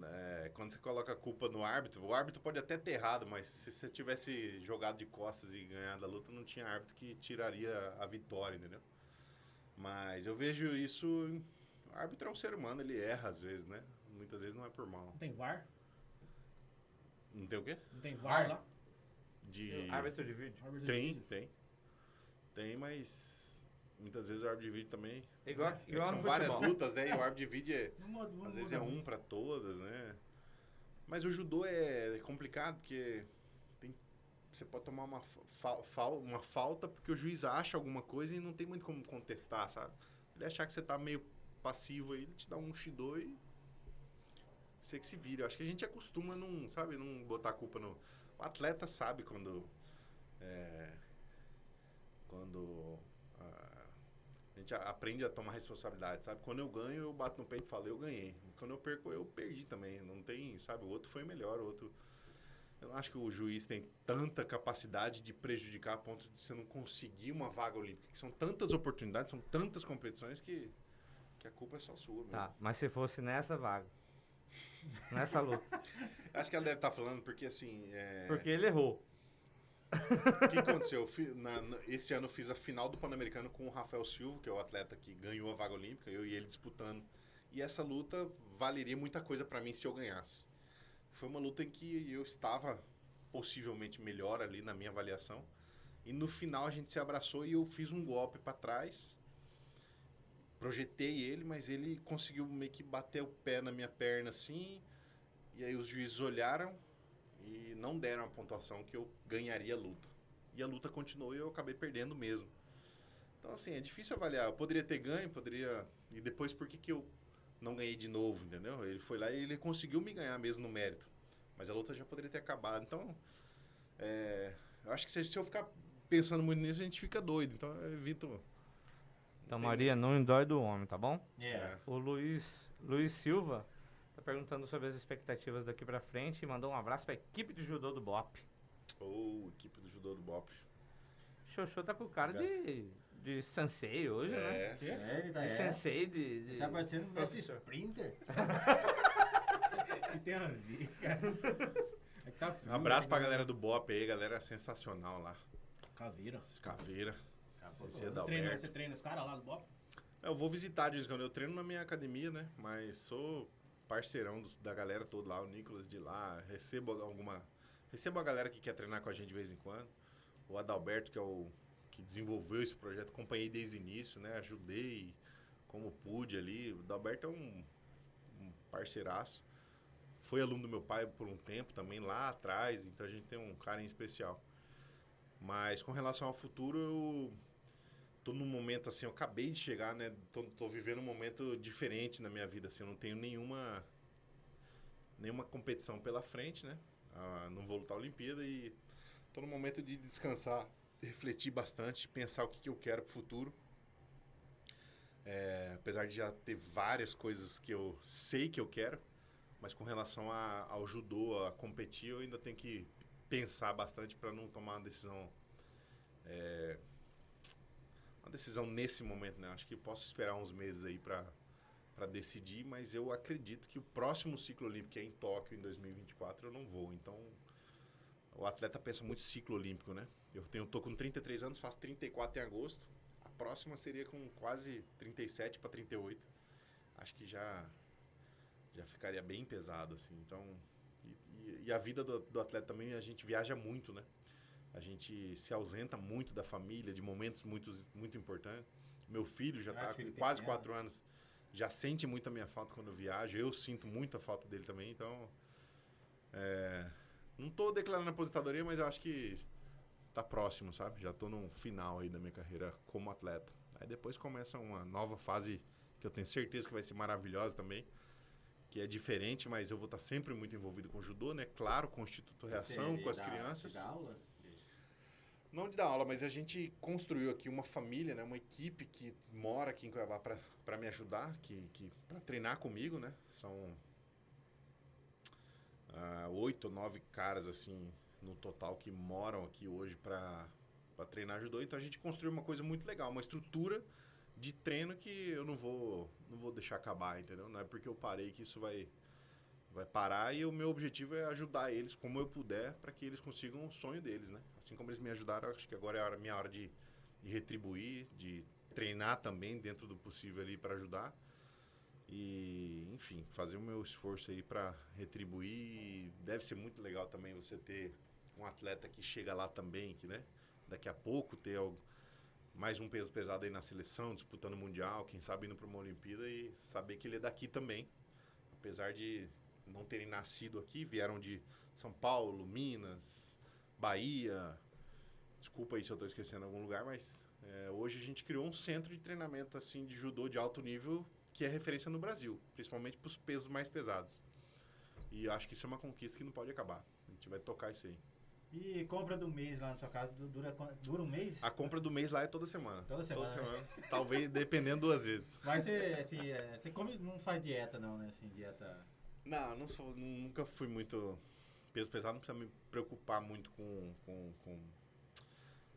É, quando você coloca a culpa no árbitro, o árbitro pode até ter errado, mas se você tivesse jogado de costas e ganhado a luta, não tinha árbitro que tiraria a vitória, entendeu? Mas eu vejo isso. O árbitro é um ser humano, ele erra às vezes, né? Muitas vezes não é por mal. Não tem VAR? Não tem o quê? Não tem VAR lá? De. Árbitro de vídeo. Árbitro de Tem, vídeo? tem. Tem, mas muitas vezes o árbitro de vídeo também. Igual, É igual são várias futebol. lutas, né? E o árbitro de vídeo é. Não muda, não Às vezes é um pra todas, né? Mas o judô é complicado porque tem, você pode tomar uma, fa- fa- uma falta porque o juiz acha alguma coisa e não tem muito como contestar, sabe? Ele achar que você tá meio passivo aí, ele te dá um shido e você que se vira. Eu acho que a gente acostuma não, sabe, não botar a culpa no... O atleta sabe quando... é, quando... ah, a gente a- aprende a tomar responsabilidade, sabe? Quando eu ganho, eu bato no peito e falo, eu ganhei. Quando eu perco, eu perdi também. Não tem, sabe? O outro foi melhor, o outro... Eu não acho que o juiz tem tanta capacidade de prejudicar a ponto de você não conseguir uma vaga olímpica. Que são tantas oportunidades, são tantas competições que, que a culpa é só sua. mesmo. Tá, mas se fosse nessa vaga. Nessa luta. Acho que ela deve estar falando porque, assim... é, Porque ele errou. O que aconteceu? Eu fi- na- na- esse ano eu fiz a final do Pan-Americano com o Rafael Silva, que é o atleta que ganhou a vaga olímpica, eu e ele disputando. E essa luta valeria muita coisa pra mim se eu ganhasse. Foi uma luta em que eu estava possivelmente melhor ali na minha avaliação. E no final a gente se abraçou e eu fiz um golpe pra trás. Projetei ele, mas ele conseguiu meio que bater o pé na minha perna assim. E aí os juízes olharam e não deram a pontuação que eu ganharia a luta. E a luta continuou e eu acabei perdendo mesmo. Então, assim, é difícil avaliar. Eu poderia ter ganho, poderia. E depois, por que, que eu não ganhei de novo, entendeu? Ele foi lá e ele conseguiu me ganhar mesmo no mérito. Mas a luta já poderia ter acabado. Então, é, eu acho que se, eu ficar pensando muito nisso, a gente fica doido. Então, eu evito. Então, Maria, não endói do homem, tá bom? É. O Luiz, Luiz Silva tá perguntando sobre as expectativas daqui pra frente e mandou um abraço pra equipe de judô do BOP. Ou equipe do judô do Bop. Xoxô tá com cara de, de sensei hoje, né? É. Quê? É, ele tá, De é. sensei, de... de- Tá parecendo um mestre professor. Sprinter. que tem a ver, cara? É que tá frio. Abraço né, pra galera do Bop aí, galera sensacional lá. Caveira. Caveira. Ceci Você treina, você treina os caras lá do Bop? Eu vou visitar de vez em quando. Eu treino na minha academia, né? Mas sou parceirão dos- da galera toda lá, o Nicolas de lá. Recebo alguma. Recebo a galera que quer treinar com a gente de vez em quando. O Adalberto, que é o que desenvolveu esse projeto, acompanhei desde o início, né? Ajudei como pude ali. O Adalberto é um, um parceiraço. Foi aluno do meu pai por um tempo também, lá atrás, então a gente tem um carinho especial. Mas com relação ao futuro, eu tô num momento assim, eu acabei de chegar, né? Tô, tô vivendo um momento diferente na minha vida, assim, eu não tenho nenhuma nenhuma competição pela frente, né? Ah, não vou lutar a Olimpíada e tô no momento de descansar, refletir bastante, pensar o que, que eu quero pro futuro. É, apesar de já ter várias coisas que eu sei que eu quero, mas com relação a, ao judô, a competir, eu ainda tenho que pensar bastante para não tomar uma decisão é, uma decisão nesse momento, né? Acho que posso esperar uns meses aí para para decidir, mas eu acredito que o próximo ciclo olímpico, que é em Tóquio em 2024, eu não vou. Então, o atleta pensa muito ciclo olímpico, né? Eu tenho tô com 33 anos, faço 34 em agosto. A próxima seria com quase 37 para 38. Acho que já já ficaria bem pesado assim. Então, e, e, e a vida do, do atleta também a gente viaja muito, né? A gente se ausenta muito da família, de momentos muito, muito importantes. Meu filho já está Ah, filho com quase quatro anos, já sente muito a minha falta quando eu viajo. Eu sinto muita falta dele também, então... é, não estou declarando aposentadoria, mas eu acho que tá próximo, sabe? Já estou no final aí da minha carreira como atleta. Aí depois começa uma nova fase que eu tenho certeza que vai ser maravilhosa também, que é diferente, mas eu vou estar sempre muito envolvido com o judô, né? Claro, com o Instituto Reação, com as crianças. você dá aula? Não de dar aula, mas a gente construiu aqui uma família, né? Uma equipe que mora aqui em Cuiabá para me ajudar, que, que para treinar comigo, né? São ah, oito nove caras, assim, no total, que moram aqui hoje para treinar judô. Então a gente construiu uma coisa muito legal, uma estrutura de treino que eu não vou, não vou deixar acabar, entendeu? Não é porque eu parei que isso vai, vai parar e o meu objetivo é ajudar eles como eu puder para que eles consigam o sonho deles, né? Assim como eles me ajudaram, acho que agora é a minha hora de, de retribuir, de treinar também dentro do possível ali para ajudar e, enfim, fazer o meu esforço aí para retribuir. Deve ser muito legal também você ter um atleta que chega lá também, que, né? Daqui a pouco ter algo, mais um peso pesado aí na seleção, disputando o mundial, quem sabe indo para uma Olimpíada e saber que ele é daqui também, apesar de não terem nascido aqui, vieram de São Paulo, Minas, Bahia. Desculpa aí se eu estou esquecendo algum lugar, mas é, hoje a gente criou um centro de treinamento assim de judô de alto nível que é referência no Brasil, principalmente para os pesos mais pesados. E acho que isso é uma conquista que não pode acabar. A gente vai tocar isso aí. E compra do mês lá na sua casa du- dura, dura um mês? A compra do mês lá é toda semana. Toda semana, né? Talvez dependendo duas vezes. Mas você, assim, é, você come, não faz dieta não, né? Assim, dieta... Não, não sou, nunca fui muito peso pesado, não precisa me preocupar muito com, com, com-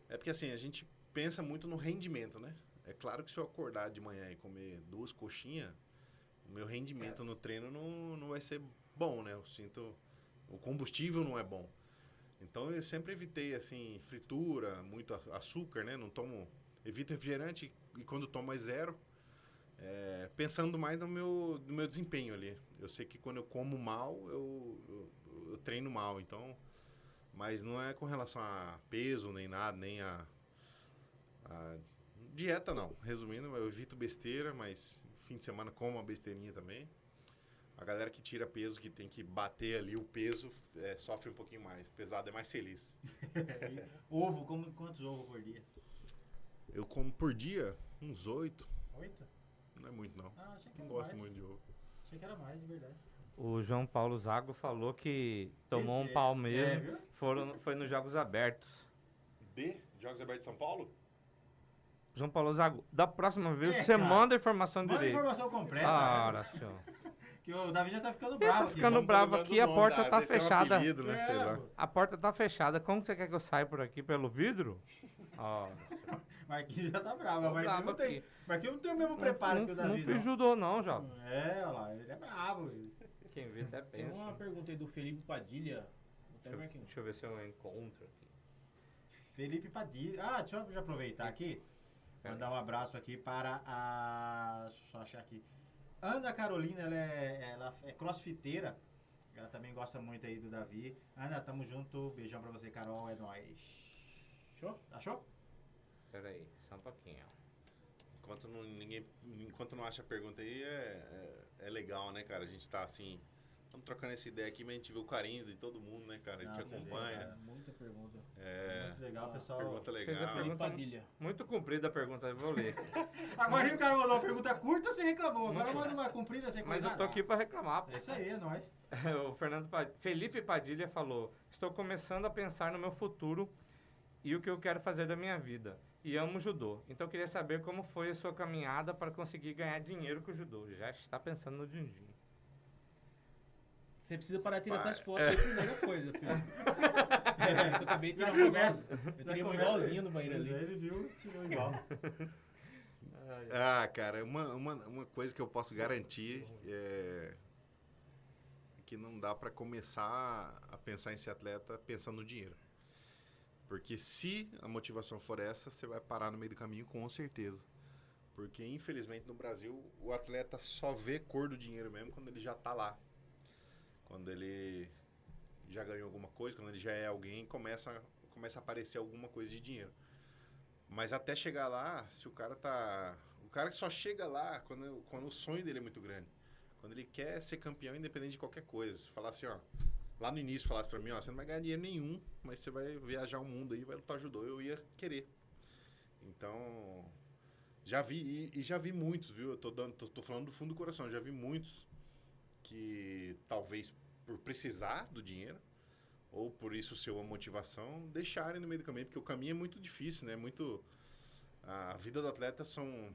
É porque assim, a gente pensa muito no rendimento, né? É claro que se eu acordar de manhã e comer duas coxinhas, o meu rendimento no treino não, não vai ser bom, né? Eu sinto... O combustível não é bom. Então eu sempre evitei, assim, fritura, muito açúcar, né? Não tomo... Evito refrigerante e quando tomo é zero. É, pensando mais no meu, no meu desempenho ali. Eu sei que quando eu como mal, eu, eu, eu treino mal, então... Mas não é com relação a peso, nem nada, nem a, a dieta, não. Resumindo, eu evito besteira, mas fim de semana como uma besteirinha também. A galera que tira peso, que tem que bater ali o peso, é, sofre um pouquinho mais. Pesado é mais feliz. Ovo, como quantos ovos por dia? Eu como por dia uns oito. Oito? Não é muito, não. Ah, achei que Não era gosto mais. muito de ovo. Achei que era mais, de verdade. O João Paulo Zago falou que tomou um pau é, mesmo. foram, foi nos Jogos Abertos. De Jogos Abertos de São Paulo? João Paulo Zago, da próxima vez É, você cara. manda a informação Manda a informação completa. Ora, senhor. Que o Davi já tá ficando Ele bravo tá aqui. ficando Vamos- bravo aqui, do a nome, porta tá? tá Às vezes tem um fechada. apelido, né? Sei É. A porta tá fechada. Como você quer que eu saia por aqui pelo vidro? Ó, Marquinhos já tá bravo. Tô Marquinhos bravo não, tem, aqui. Marquinhos não tem o mesmo preparo não, que o Davi, não fiz não. judô não, jovem. É, olha lá, ele é bravo. ele. Quem vê até Tem pensa. uma pergunta aí do Felipe Padilha. Até Deixa eu, Marquinhos. deixa eu ver se eu encontro aqui. Felipe Padilha. Ah, deixa eu já aproveitar aqui. Mandar um abraço aqui para a. Deixa eu só achar aqui. Ana Carolina, ela é, ela é crossfiteira. Ela também gosta muito aí do Davi. Ana, tamo junto. Beijão pra você, Carol. É nóis. Show? Achou? Pera aí, só um pouquinho. Enquanto não, ninguém, enquanto não acha a pergunta aí, é, é, é legal, né, cara? A gente tá assim, Estamos trocando essa ideia aqui, mas a gente vê o carinho de todo mundo, né, cara? A gente Nossa, acompanha. cara. Muita pergunta. É, Muito legal, pessoal. pergunta legal. Felipe pergunta- Padilha. Muito comprida a pergunta, eu vou ler. Agora o cara mandou uma pergunta curta, você reclamou. Agora Muito manda uma comprida, sem Mas coisa. eu tô aqui pra reclamar. pô. É isso aí, é nóis. o Fernando Pa- Felipe Padilha falou: Estou começando a pensar no meu futuro e o que eu quero fazer da minha vida. E amo judô. Então eu queria saber como foi a sua caminhada para conseguir ganhar dinheiro com o judô. Já está pensando no din-din. Você precisa parar de tirar Pai. essas fotos aí, primeira coisa, filho. É, eu acabei tirar uma igual- Eu teria uma igualzinha no banheiro ali. Ele viu, tirou igual. Ah, cara, uma, uma, uma coisa que eu posso garantir é que não dá pra começar a pensar em ser atleta pensando no dinheiro. Porque se a motivação for essa, você vai parar no meio do caminho com certeza. Porque infelizmente no Brasil o atleta só vê cor do dinheiro mesmo quando ele já tá lá. Quando ele já ganhou alguma coisa, quando ele já é alguém, começa, começa a aparecer alguma coisa de dinheiro. Mas até chegar lá, se o cara tá. O cara só chega lá quando, quando o sonho dele é muito grande. Quando ele quer ser campeão, independente de qualquer coisa. Falar assim, ó. Lá no início falasse pra mim, ó, você não vai ganhar dinheiro nenhum, mas você vai viajar o mundo aí, vai lutar judô, eu ia querer. Então. Já vi, e, e já vi muitos, viu? Eu tô, dando, tô, tô falando do fundo do coração, já vi muitos que talvez por precisar do dinheiro, ou por isso ser uma motivação, deixarem no meio do caminho, porque o caminho é muito difícil, né? Muito a vida do atleta são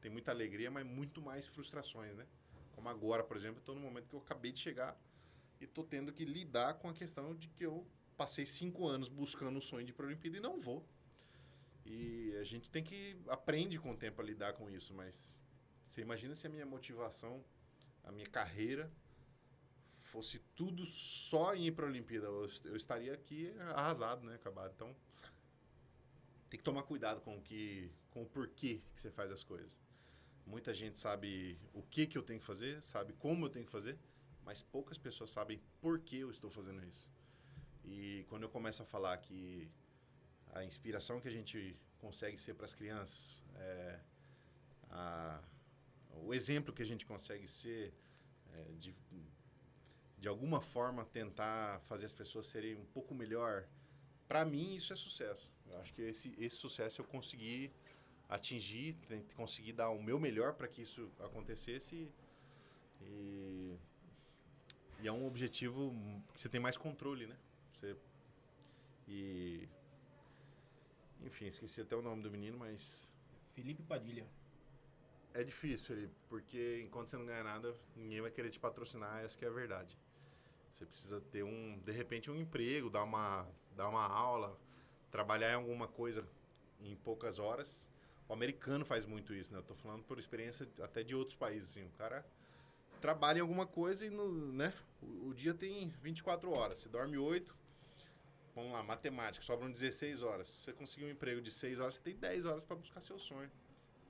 tem muita alegria, mas muito mais frustrações, né? Como agora, por exemplo, eu estou no momento que eu acabei de chegar e estou tendo que lidar com a questão de que eu passei cinco anos buscando o sonho de ir para a Olimpíada e não vou. E a gente tem que aprende com o tempo a lidar com isso, mas você imagina se a minha motivação, a minha carreira fosse tudo só em ir para a Olimpíada, eu, eu estaria aqui arrasado, né, acabado. Então, tem que tomar cuidado com o que, com o porquê que você faz as coisas. Muita gente sabe o que que eu tenho que fazer, sabe como eu tenho que fazer, mas poucas pessoas sabem por que eu estou fazendo isso. E quando eu começo a falar que a inspiração que a gente consegue ser para as crianças, é, a, o exemplo que a gente consegue ser é, de, de alguma forma tentar fazer as pessoas serem um pouco melhor, para mim isso é sucesso. Eu acho que esse, esse sucesso eu consegui atingir, consegui dar o meu melhor para que isso acontecesse e, e é um objetivo que você tem mais controle, né? Você, e enfim, esqueci até o nome do menino, mas Felipe Padilha. é difícil, Felipe, porque enquanto você não ganha nada, ninguém vai querer te patrocinar, essa que é a verdade. Você precisa ter um, de repente, um emprego, dar uma, dar uma aula, trabalhar em alguma coisa em poucas horas. O americano faz muito isso, né? Eu tô falando por experiência até de outros países, assim. O cara trabalha em alguma coisa e, no, né? O, o dia tem 24 horas. Você dorme 8, vamos lá, matemática, sobram 16 horas. Se você conseguir um emprego de 6 horas, você tem 10 horas para buscar seu sonho.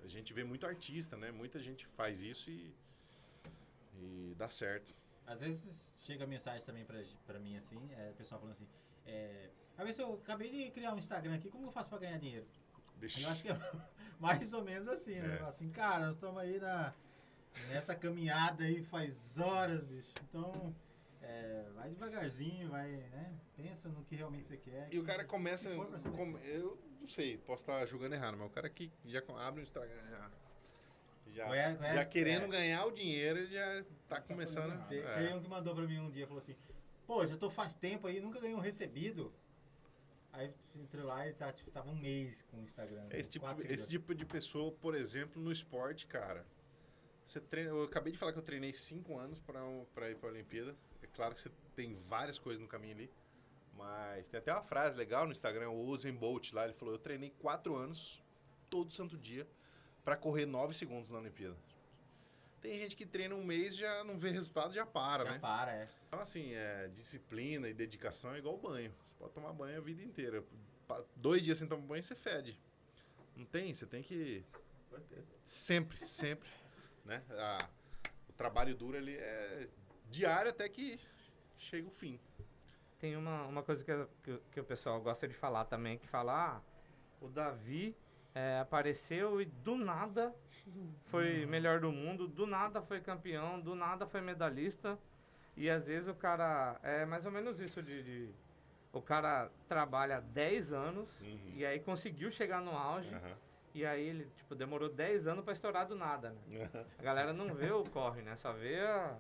A gente vê muito artista, né? Muita gente faz isso e, e dá certo. Às vezes chega mensagem também pra, pra mim assim, é, o pessoal falando assim, é, a ver se eu acabei de criar um Instagram aqui, como eu faço pra ganhar dinheiro? Deixa- Eu acho que é mais ou menos assim, né? É. Assim, cara, nós estamos aí na, nessa caminhada aí faz horas, bicho. Então, é, vai devagarzinho, vai, né? Pensa no que realmente você quer. E o cara começa. com- assim. eu não sei, posso estar julgando errado, mas o cara que já abre o Instagram já. Já, é- qual é- já querendo é. ganhar o dinheiro, ele já tá começando. fazendo Tem, é. tem um que mandou pra mim um dia, falou assim, pô, já tô faz tempo aí, nunca ganhei um recebido. Aí entrei lá e tá, tipo, tava um mês com o Instagram. Esse tipo, esse tipo de pessoa, por exemplo, no esporte, cara. Você treina, eu acabei de falar que eu treinei cinco anos para um, pra ir para a Olimpíada. É claro que você tem várias coisas no caminho ali. Mas tem até uma frase legal no Instagram, o Usain Bolt lá, ele falou: Eu treinei quatro anos, todo santo dia, para correr nove segundos na Olimpíada. Tem gente que treina um mês já não vê resultado, já para, Já né? para, é. Então, assim, é, disciplina e dedicação é igual banho. Você pode tomar banho a vida inteira. Dois dias sem tomar banho, você fede. Não tem, você tem que... Sempre, sempre. Né? A- o trabalho duro ali é diário até que chega o fim. Tem uma, uma coisa que, que, o- que o pessoal gosta de falar também, que fala, ah, o Davi é, apareceu e do nada foi melhor do mundo, do nada foi campeão, do nada foi medalhista. E às vezes o cara. É mais ou menos isso de. de- o cara trabalha 10 anos Uhum. e aí conseguiu chegar no auge. Aham. E aí ele, tipo, demorou 10 anos pra estourar do nada, né? A galera não vê o corre, né? Só vê a-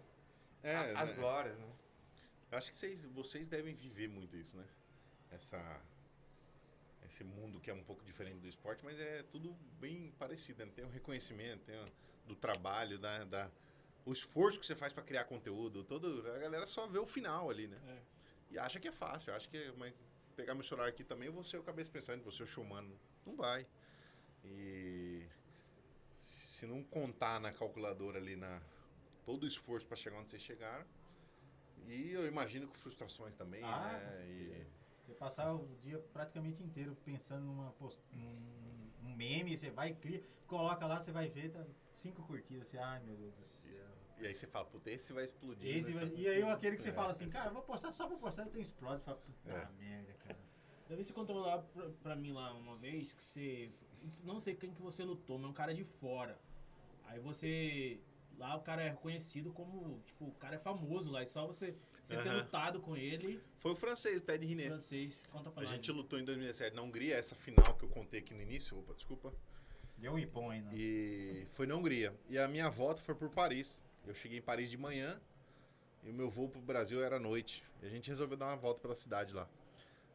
É, a- as né? glórias, né? Eu acho que vocês, vocês devem viver muito isso, né? Essa, esse mundo que é um pouco diferente do esporte, mas é tudo bem parecido, né? Tem o reconhecimento, tem o, do trabalho, da, da- o esforço que você faz para criar conteúdo, todo, a galera só vê o final ali, né? É. E acha que é fácil, acha que é, mas pegar meu celular aqui também, eu vou ser o cabeça pensante, vou ser o showman. Não vai. E se não contar na calculadora ali na todo o esforço para chegar onde vocês chegaram, e eu imagino com frustrações também, Ah, né? E. Você passar o dia praticamente inteiro pensando numa post... num, num meme, você vai e cria, coloca lá, você vai ver, tá cinco curtidas, você, ai meu Deus do céu. e aí você fala, puta, esse vai explodir. Esse né? vai- E aí aquele que você É. fala assim, cara, vou postar só pra postar, então explode, fala, puta É. merda, cara. Eu vi você contou lá pra, pra mim lá uma vez que você. Não sei quem que você lutou, mas um cara de fora. Aí você. Lá o cara é reconhecido como. Tipo, o cara é famoso lá. E só você, você ter lutado com ele. Foi o francês, o Ted Riné. Francês. Conta pra A nós. gente lutou em 2017 na Hungria, essa final que eu contei aqui no início, opa, desculpa. Deu um ipom aí, né? E foi na Hungria. E a minha volta foi por Paris. Eu cheguei em Paris de manhã e o meu voo pro Brasil era à noite. E a gente resolveu dar uma volta pela cidade lá.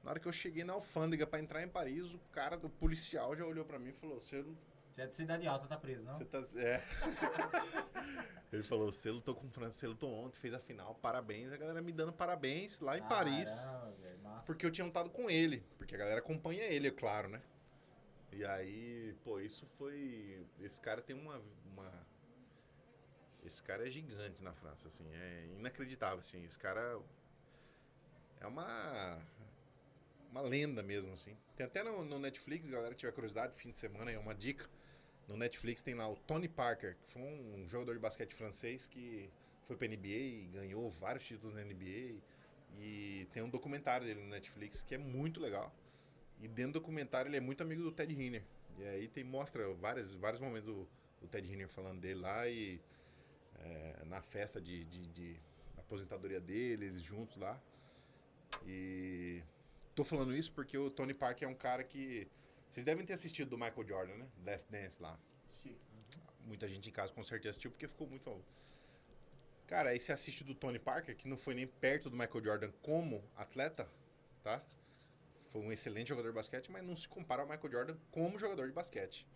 Na hora que eu cheguei na alfândega para entrar em Paris, o cara do policial já olhou para mim e falou: "Você não Você é de cidade alta, tá preso, não? você tá é. Ele falou: "Você lutou com o França, você lutou ontem, fez a final, parabéns". A galera me dando parabéns lá em Paris. Caramba. Porque eu tinha lutado com ele. Porque a galera acompanha ele, é claro, né? E aí, pô, isso foi. Esse cara tem uma. uma... Esse cara é gigante na França, assim. É inacreditável, assim. Esse cara. É uma. Uma lenda mesmo, assim. Tem até no, no Netflix, galera que tiver curiosidade, fim de semana, é uma dica. No Netflix tem lá o Tony Parker, que foi um jogador de basquete francês que foi pra NBA e ganhou vários títulos na NBA. E tem um documentário dele no Netflix que é muito legal. E dentro do documentário ele é muito amigo do Ted Riner. E aí tem, mostra várias, vários momentos o, o Ted Riner falando dele lá e é, na festa de, de, de aposentadoria dele, eles juntos lá. E tô falando isso porque o Tony Parker é um cara que. Vocês devem ter assistido do Michael Jordan, né? Last Dance lá. Sim. Muita gente em casa com certeza assistiu porque ficou muito famoso. Cara, aí você assiste do Tony Parker, que não foi nem perto do Michael Jordan como atleta, tá? Foi um excelente jogador de basquete, mas não se compara ao Michael Jordan como jogador de basquete.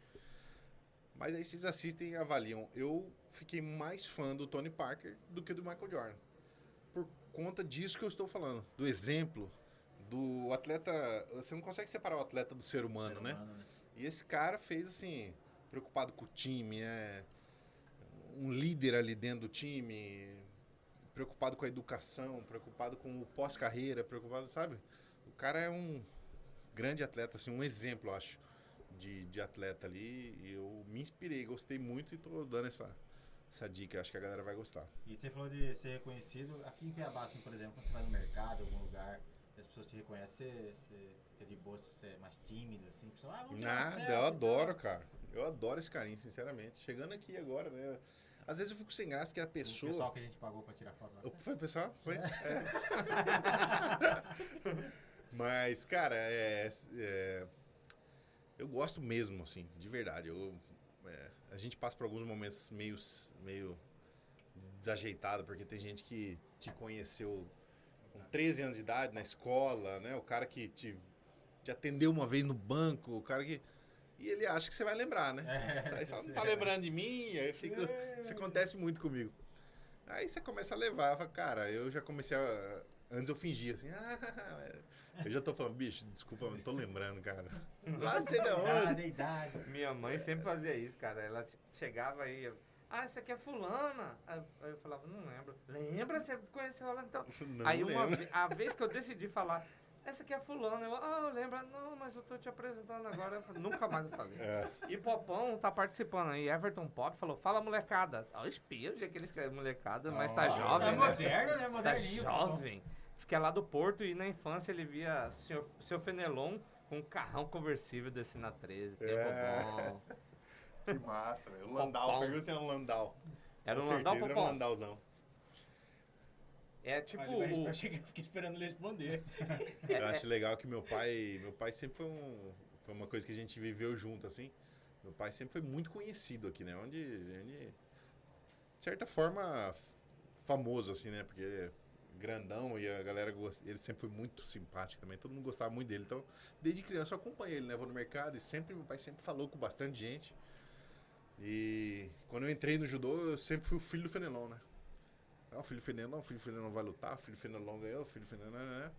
Mas aí vocês assistem e avaliam. Eu fiquei mais fã do Tony Parker do que do Michael Jordan. Por conta disso que eu estou falando. Do exemplo, do atleta. Você não consegue separar o atleta do ser humano, Ser né? humano, né? E esse cara fez assim, preocupado com o time, é um líder ali dentro do time, preocupado com a educação, preocupado com o pós-carreira, preocupado, sabe? O cara é um grande atleta, assim, um exemplo, eu acho, de, de atleta ali. E eu me inspirei, gostei muito e tô dando essa, essa dica. Acho que a galera vai gostar. E você falou de ser reconhecido. Aqui em Cuiabá, assim, por exemplo, quando você vai no mercado, algum lugar, pessoas te reconhecem, você, você fica de boa, se você é mais tímido, assim, pessoa, ah, Nada, selfie eu adoro, cara. Eu adoro esse carinho, sinceramente. Chegando aqui agora, né? Às vezes eu fico sem graça porque a O pessoa. pessoal que a gente pagou pra tirar foto lá. O- Foi, pessoal? Foi? É. Mas, cara, é, é, Eu gosto mesmo, assim, de verdade. Eu, é, a gente passa por alguns momentos meio, meio desajeitado, porque tem gente que te conheceu com 13 anos de idade na escola, né? O cara que te, te atendeu uma vez no banco, o cara que. E ele acha que você vai lembrar, né? É, Aí você fala, não tá lembrando de mim? Aí eu fico. Isso acontece muito comigo. Aí você começa a levar, fala, cara, eu já comecei a. Antes eu fingia assim, ah, eu já tô falando, bicho, desculpa, eu não tô lembrando, cara. Lá não sei de onde. da idade. Minha mãe sempre fazia isso, cara. Ela che- chegava aí, eu, ah, essa aqui é fulana. Aí eu- falava, não lembro. Lembra? Você conheceu ela então? Não aí uma lembro. a vez que eu decidi falar, essa aqui é fulana, eu, ah, eu lembro. Não, mas eu tô te apresentando agora. Eu falei, Nunca mais eu falei. É. E Popão tá participando aí. Everton Pop falou, fala molecada. Olha o espelho, já que ele escreve molecada, mas tá jovem, É né? moderno, né? Tá Moderninho. jovem. Diz que é lá do Porto e na infância ele via seu, seu Fenelon com um carrão conversível descendo na 13. Tempo É. bom. Que massa, velho. O Landau, pergunta se era um Landau. Era Com um Landau certeza, Era um. Landauzão. É tipo. Ah, ele vai- o- Eu fiquei esperando ele responder. Eu acho legal que meu pai, meu pai sempre foi um, foi uma coisa que a gente viveu junto assim. Meu pai sempre foi muito conhecido aqui, né? Onde, onde de certa forma famoso assim, né? Porque ele é grandão e a galera gosta, ele sempre foi muito simpático também. Todo mundo gostava muito dele. Então, desde criança eu acompanhei ele, né? Vou no mercado e sempre meu pai sempre falou com bastante gente. E quando eu entrei no judô, eu sempre fui o filho do Fenelon, né? Ah, o filho do Fenelon, o filho do Fenelon vai lutar, o filho do Fenelon ganhou, o filho do Fenelon... né, né, né.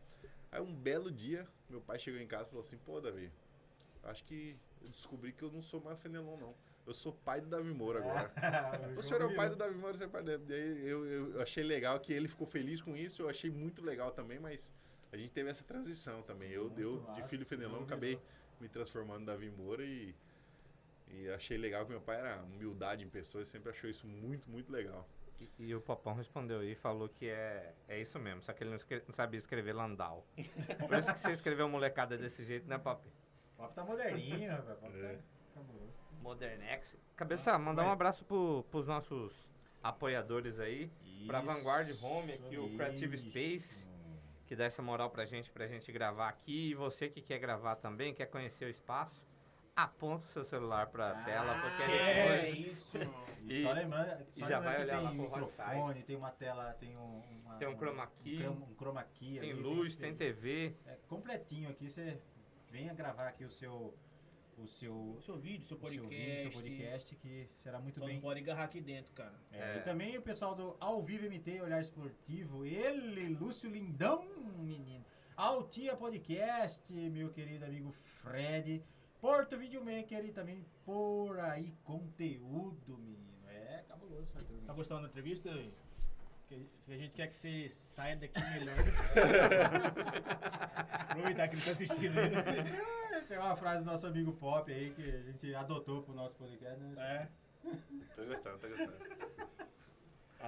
Aí um belo dia, meu pai chegou em casa e falou assim, pô, Davi, acho que eu descobri que eu não sou mais Fenelon, não. Eu sou pai do Davi Moura agora. o senhor é o pai do Davi Moura, você é pai dele. Daí eu, eu, eu achei legal que ele ficou feliz com isso, eu achei muito legal também, mas a gente teve essa transição também. Eu, Muito eu de filho Fenelon, acabei me transformando em Davi Moura e, e achei legal que meu pai era humildade em pessoa e sempre achou isso muito, muito legal. E, e o Popão respondeu aí e falou que é, é isso mesmo, só que ele não, escre- não sabia escrever Landau. Por isso que você escreveu molecada desse jeito, né, Papi? O papo tá moderninho, rapaz. O papo É. tá cabuloso. Modernex. Cabeça, mandar um abraço pro, pros nossos apoiadores aí. Pra Vanguard Home aqui, o Creative Isso. Space. que dá essa moral pra gente, pra gente gravar aqui. E você que quer gravar também, quer conhecer o espaço, aponta o seu celular pra Ah, tela, porque É isso. E, só lembrando, só já lembrando vai que olhar lá tem pro microfone, tem uma tela, tem um, uma, Tem um chroma key, um, um chroma key tem ali, luz, tem TV. É completinho aqui, você venha gravar aqui o seu o seu, O seu vídeo, seu o seu podcast. vídeo, seu podcast, que será muito Só bem. não pode agarrar aqui dentro, cara. É, É. E também o pessoal do Ao Vivo MT, Olhar Esportivo, ele, Lúcio Lindão, menino. Altia Podcast, meu querido amigo Fred. Porto Videomaker e também por aí conteúdo, menino. É cabuloso essa turma. Tá gostando da entrevista? Que, que a gente quer que você saia daqui melhor do que você. Aproveitar que ele tá assistindo ainda. Essa é uma frase do nosso amigo Pop aí que a gente adotou pro nosso podcast. Né? É. Tô gostando, tô gostando.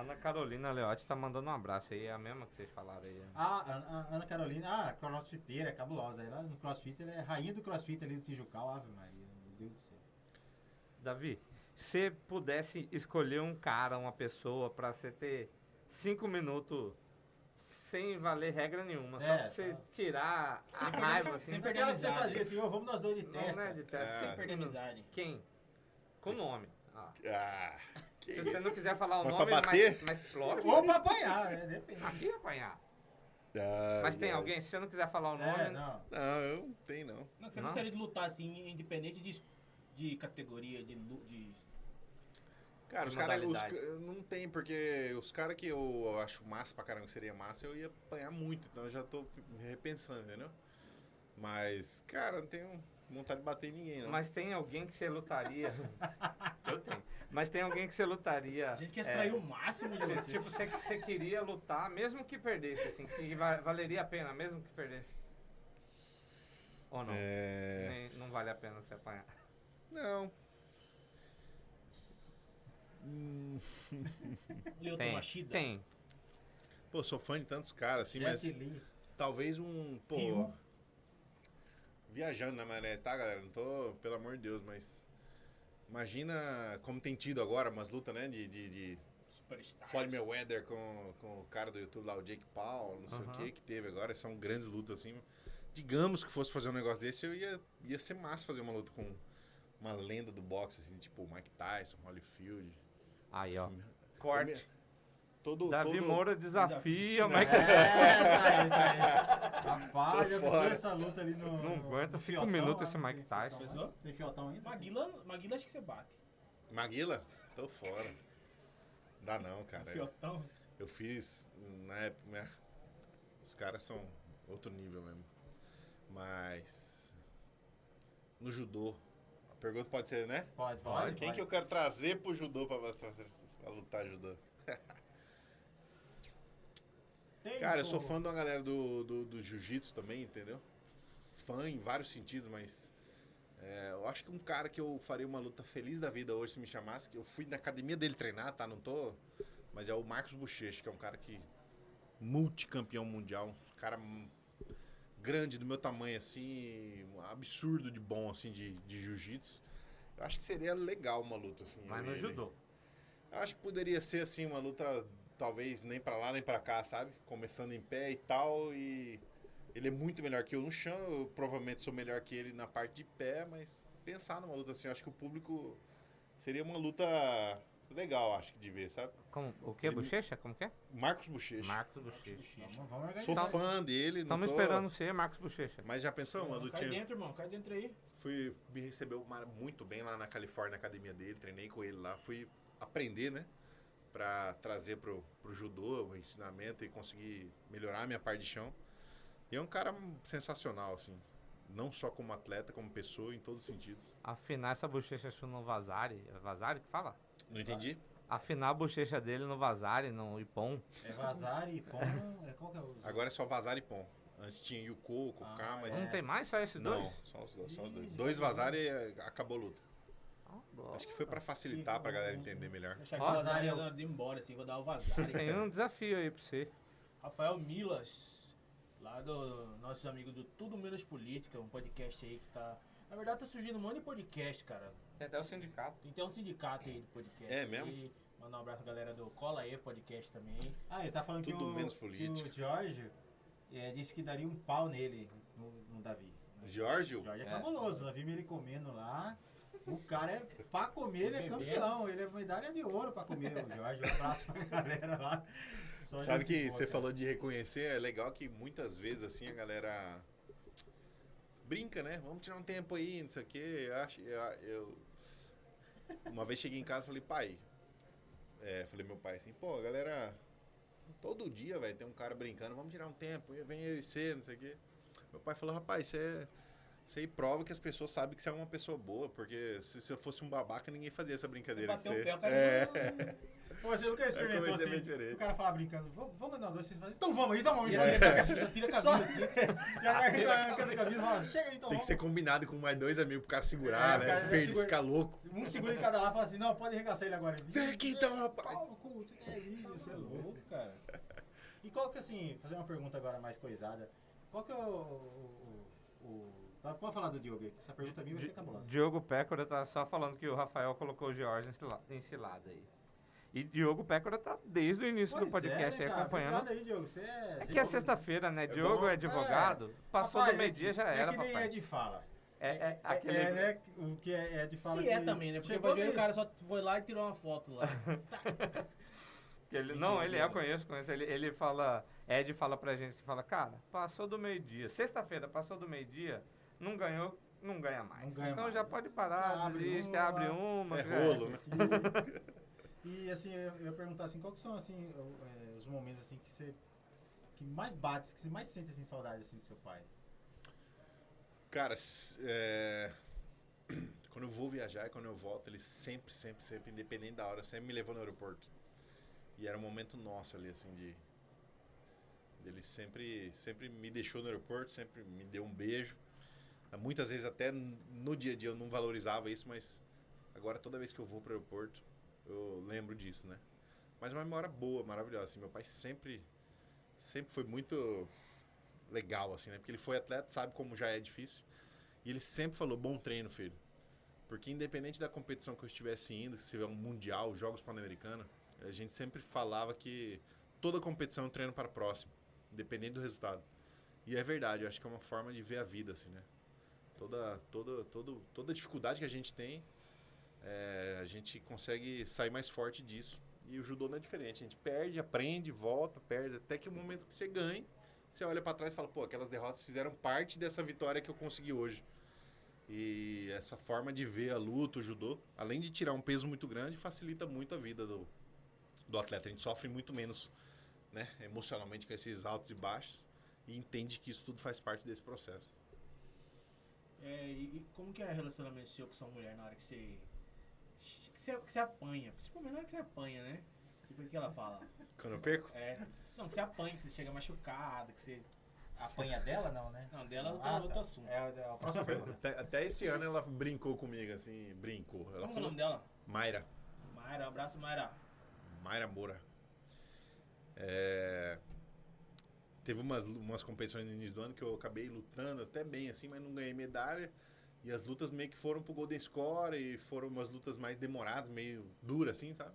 Ana Carolina Leotti tá mandando um abraço aí, é a mesma que vocês falaram aí. né? Ah, Ana Carolina, ah, crossfiteira, é cabulosa. Ela no crossfit, ela é rainha do crossfit ali do Tijucal, Ave Maria, meu Deus do céu. Davi, se pudesse escolher um cara, uma pessoa, pra você ter cinco minutos sem valer regra nenhuma, só É, pra você só- tirar a Sem raiva, sem assim. perder Aquela que você fazia assim, vamos nós dois de Não, testa. né, de teste, É. Sem perder minutos. amizade. Quem? Com nome. Ah, Ah, se você não quiser falar o Mas nome, pra bater? mas, mas lógico. Ou pra apanhar, né? Depende. Aqui é apanhar. Ah, Mas tem ai. alguém, se você não quiser falar o nome, É, não. Não, eu não tenho, não. Não, você Não? gostaria de lutar assim, independente de, de categoria, de, de. Cara, os caras. Não tem, porque os caras que eu acho massa pra caramba que seria massa, eu ia apanhar muito. Então eu já tô me repensando, entendeu? Mas, cara, não tenho vontade de bater em ninguém, não. mas tem alguém que você lutaria. Eu tenho. Mas tem alguém que você lutaria. A gente quer é, extrair o máximo de você. Tipo, você, você queria lutar, mesmo que perdesse, assim, que va- valeria a pena, mesmo que perdesse. Ou não? É. Nem- não vale a pena você apanhar. Não. Tem, tem. Pô, sou fã de tantos caras, assim, mas. Li. Talvez um. Pô. Ryu. Viajando na maionese, tá, galera? Não tô, pelo amor de Deus, mas. Imagina como tem tido agora umas lutas, né? De, de, de. Floyd Mayweather com, com o cara do YouTube lá, o Jake Paul, não sei o Aham. que, que teve agora. São grandes lutas, assim. Digamos que fosse fazer um negócio desse, eu ia, ia ser massa fazer uma luta com uma lenda do boxe, assim, tipo Mike Tyson, Holyfield. Aí, ó. Assim, Corte. Todo, Davi todo... Moura desafia o É, Mike. tá aí, tá aí. Rapaz, já pensou essa luta ali no. Não aguenta cinco fiotão, minutos lá, esse Mike Tyson. Pensou? né? Tem fiotão ainda? Maguila, Maguila acho que você bate. Maguila? Tô fora. Dá não, cara. Eu, Fiotão. eu fiz na época, né? Os caras são outro nível mesmo. Mas no judô, a pergunta pode ser, né? Pode, Pode. pode. Quem que eu quero trazer pro judô pra, pra- pra lutar judô? Tem, Cara, eu pô, sou fã de uma galera do, do, do jiu-jitsu também, entendeu? Fã em vários sentidos, mas é, eu acho que um cara que eu faria uma luta feliz da vida hoje se me chamasse, que eu fui na academia dele treinar, tá? Não tô. Mas é o Marcos Bochecha, que é um cara que. multicampeão mundial, um cara grande do meu tamanho, assim, um absurdo de bom, assim, de, de jiu-jitsu. Eu acho que seria legal uma luta, assim. Mas eu e ele. judô. Eu acho que poderia ser assim uma luta talvez nem pra lá nem pra cá, sabe? Começando em pé e tal, e ele é muito melhor que eu no chão, eu provavelmente sou melhor que ele na parte de pé, mas pensar numa luta assim, eu acho que o público seria uma luta legal, acho que de ver, sabe? Como, o que? Ele- Bochecha? Como que é? Marcos Bochecha. Marcos Bochecha. Sou fã dele, não Estamos tô... esperando ser Marcos Bochecha. Mas já pensou uma Cai lutinha? dentro, irmão. Cai dentro aí. Fui, me recebeu muito bem lá na Califórnia, na academia dele, treinei com ele lá, fui aprender, né? Pra trazer pro, pro judô, o ensinamento e conseguir melhorar a minha parte de chão. E é um cara sensacional, assim. Não só como atleta, como pessoa, em todos os sentidos. Afinar essa bochecha no Vazari. É Vazari que fala? Não entendi? Afinar a bochecha dele no Vazari, no Ipom. É vazar e pão. É, qual que é o. Agora é só vazar e pom. Antes tinha Yuko, Koká, Ah, mas... é. Não tem mais só esses dois? Não, só os dois. Só os dois. Dois já- vazar e eh, acabou a luta. Acho que foi pra facilitar, pra galera entender melhor. Deixa que o é ia ir embora, assim, vou dar o Vazar. Tem um desafio aí pra você. Rafael Milas, lá do nosso amigo do Tudo Menos Política, um podcast aí que tá. Na verdade, tá surgindo um monte de podcast, cara. Tem até o sindicato. Tem até um sindicato aí de podcast. É mesmo? E mandar um abraço pra galera do Cola aí Podcast também. Ah, ele tá falando que Tudo o, menos que política. o Jorge é, disse que daria um pau nele, no, no Davi. Giorgio? O Jorge é É. cabuloso, nós vimos ele comendo lá. O cara é, pra comer, ele é campeão. Ele é medalha de ouro pra comer. O Jorge, um abraço pra galera lá. Só Sabe que boa, você cara. falou de reconhecer, é legal que muitas vezes assim a galera brinca, né? Vamos tirar um tempo aí, não sei o quê. Eu acho, eu, eu- uma vez cheguei em casa e falei, pai, é, falei meu pai assim, pô, a galera todo dia, velho, tem um cara brincando, vamos tirar um tempo, vem eu e você, não sei o quê. Meu pai falou, rapaz, você Isso aí prova que as pessoas sabem que você é uma pessoa boa, porque se você fosse um babaca, ninguém fazia essa brincadeira. Bateu que o você... pé, o cara. É. Pô, você nunca experimentou comecei a assim? diferente. O cara falar brincando, vamos, vamos dar dois, vocês fazem, então vamos aí, então vamos. Já, Já, tira a Só- camisa assim. já vai arrancando a camisa e fala, chega aí, então Tem que ser combinado com mais dois amigos pro cara segurar, É, né? cara, Pra ele ficar louco. Um segura em cada lado e fala assim, não, pode arregaçar ele agora. Vem aqui então, rapaz. Cu, você você é louco. Louco, cara. E qual que, assim, fazer uma pergunta agora mais coisada. Qual que é o... pode falar do Diogo aí, essa pergunta minha vai ser cabulosa. Diogo Pécora tá só falando que o Rafael colocou o George em cila- em cilada aí. E Diogo Pécora tá desde o início do Pois podcast é, aí acompanhando. Obrigado aí, Diogo. Você é... É que é sexta-feira, né? É Diogo bom? é advogado, passou Rapaz, do meio-dia já é era, que nem papai. é de fala. É, é, aquele... é, né? O que é, é de fala Se é também, né? Porque chegou vai ver o cara só foi lá e tirou uma foto lá. que ele- não, ele é, eu conheço, conheço. Ele, ele fala, Ed fala pra gente, fala, cara, passou do meio-dia. Sexta-feira, passou do meio-dia, não ganhou, não ganha mais. Não ganha então mais. já pode parar, Abre desiste, uma. abre uma. É já rolo, né? E, e, assim, eu eu ia perguntar assim, qual que são assim, é, os momentos assim que você que mais bate, que você mais sente assim saudade assim do seu pai? Cara, é, quando eu vou viajar e quando eu volto, ele sempre, sempre, sempre, independente da hora, sempre me levou no aeroporto. E era um momento nosso ali, assim, de. Ele sempre, sempre me deixou no aeroporto, sempre me deu um beijo. Muitas vezes até no dia a dia eu não valorizava isso, mas agora toda vez que eu vou pro aeroporto, eu lembro disso, né? Mas é uma memória boa, maravilhosa. Assim, meu pai sempre, sempre foi muito legal, assim, né? Porque ele foi atleta, sabe como já é difícil. E ele sempre falou, bom treino, filho. Porque independente da competição que eu estivesse indo, se tiver um mundial, jogos pan-americanos, a gente sempre falava que toda competição é um treino para a próxima, independente do resultado. E é verdade, eu acho que é uma forma de ver a vida, assim, né? Toda, toda, todo, toda dificuldade que a gente tem, é, a gente consegue sair mais forte disso. E o judô não é diferente. A gente perde, aprende, volta, perde, até que o momento que você ganha, você olha para trás e fala, pô, aquelas derrotas fizeram parte dessa vitória que eu consegui hoje. E essa forma de ver a luta, o judô, além de tirar um peso muito grande, facilita muito a vida do, do atleta. A gente sofre muito menos, né, emocionalmente com esses altos e baixos e entende que isso tudo faz parte desse processo. É, e, e como que é o relacionamento seu com sua mulher na hora que você, que você. que você apanha? Principalmente na hora que você apanha, né? Tipo o que ela fala? Quando eu perco, É. Não, que você apanha, que você chega machucado, que você. Apanha dela não, né? Não, dela é Ah, outro, tá. outro assunto. É, é a próxima pergunta. até, até esse ano ela brincou comigo, assim, brincou. Ela Como é o nome dela? Mayra, Mayra, um abraço, Mayra. Mayra Moura. É, Teve umas, umas competições no início do ano que eu acabei lutando até bem assim, mas não ganhei medalha. E as lutas meio que foram pro Golden Score e foram umas lutas mais demoradas, meio duras assim, sabe?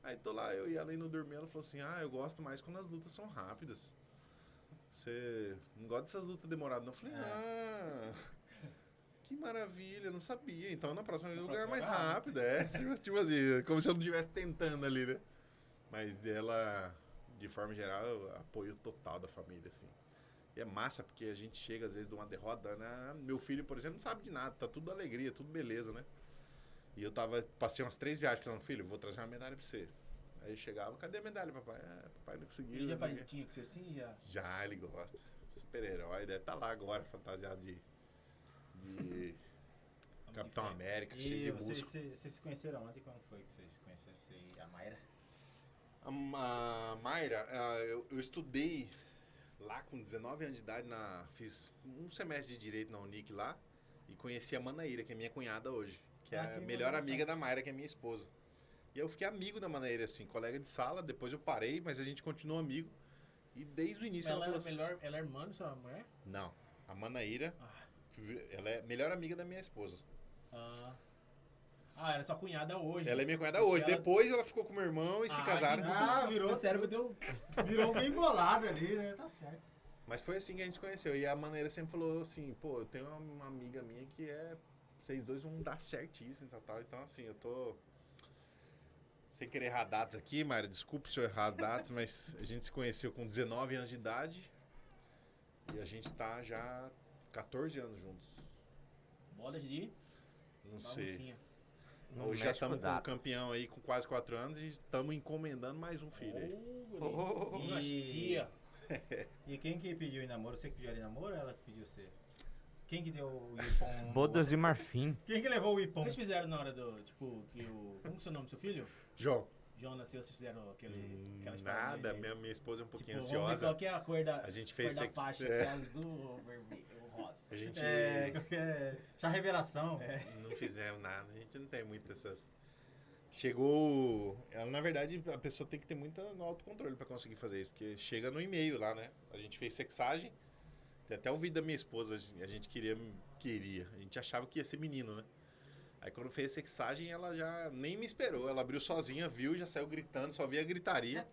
Aí tô lá, eu e ela indo dormir, ela falou assim, ah, eu gosto mais quando as lutas são rápidas. Você não gosta dessas lutas demoradas, não? Eu falei, É. ah, que maravilha, eu não sabia. Então na próxima vez eu vou ganhar mais rápido, é. Tipo, tipo assim, como se eu não estivesse tentando ali, né? Mas ela, de forma geral, apoio total da família, assim. E é massa, porque a gente chega às vezes de uma derrota, né? Meu filho, por exemplo, não sabe de nada, tá tudo alegria, tudo beleza, né? E eu tava, passei umas três viagens falando, filho, vou trazer uma medalha pra você. Aí chegava, cadê a medalha, papai? Ah, papai não conseguiu. Ele já faz, tinha que ser assim, já? Já, ele gosta. Super-herói, deve estar lá agora, fantasiado de. de Capitão América, E cheio de músculo. vocês, vocês se conheceram ontem? Como foi que vocês se conheceram? Você e a Mayra? A, Ma- Mayra, ah, eu, eu estudei lá com 19 anos de idade, na, fiz um semestre de direito na Unic lá e conheci a Manaíra, que é minha cunhada hoje, que é Ah, a melhor amiga da Mayra, que é minha esposa. E eu fiquei amigo da Manaíra, assim, colega de sala, depois eu parei, mas a gente continuou amigo. E desde o início Ela, ela, era falou assim, melhor, ela é irmã da sua mulher? Não, a Manaíra, Ah. ela é a melhor amiga da minha esposa. Ah, ah era sua cunhada hoje. Ela é minha cunhada hoje. ela- Depois ela ficou com meu irmão e se Ah, casaram. que Ah, virou- Meu cérebro deu... Virou bem bolado ali, né? Tá certo. Mas foi assim que a gente se conheceu. E a Maneira sempre falou assim, pô, eu tenho uma, amiga minha que é. Vocês dois vão dar certíssimo e tal, tal. Então, assim, eu tô. Sem querer errar datas aqui, Mayra, desculpe se eu errar as datas, mas a gente se conheceu com 19 anos de idade. E a gente tá já 14 anos juntos. Bodas de Não sei. Não Hoje já com estamos com data. um campeão aí com quase 4 anos e estamos encomendando mais um filho. Oh, Oh, oh, oh. E- tia. E quem que pediu em namoro? Você que pediu ela em namoro ou ela que pediu você? Quem que deu o Ipom? Bodas de marfim. Quem que levou o Ipom? Vocês fizeram na hora do, tipo, que o... Como que é o seu nome do seu filho? João, João nasceu, vocês fizeram aquele... Hum, nada, minha, minha esposa é um Tipo, pouquinho vamos ver ansiosa. qual que é a cor da, A gente fez cor da sex- faixa, é. se é azul ou vermelho ou rosa. A gente É, qual que é? Chá revelação. É. não fizemos nada, a gente não tem muito essas. Chegou. Ela, na verdade, a pessoa tem que ter muito autocontrole pra conseguir fazer isso, porque chega no e-mail lá, né? A gente fez sexagem. Tem até um vídeo da minha esposa, a gente queria, queria. A gente achava que ia ser menino, né? Aí quando fez a sexagem, ela já nem me esperou. Ela abriu sozinha, viu, já saiu gritando, só via gritaria.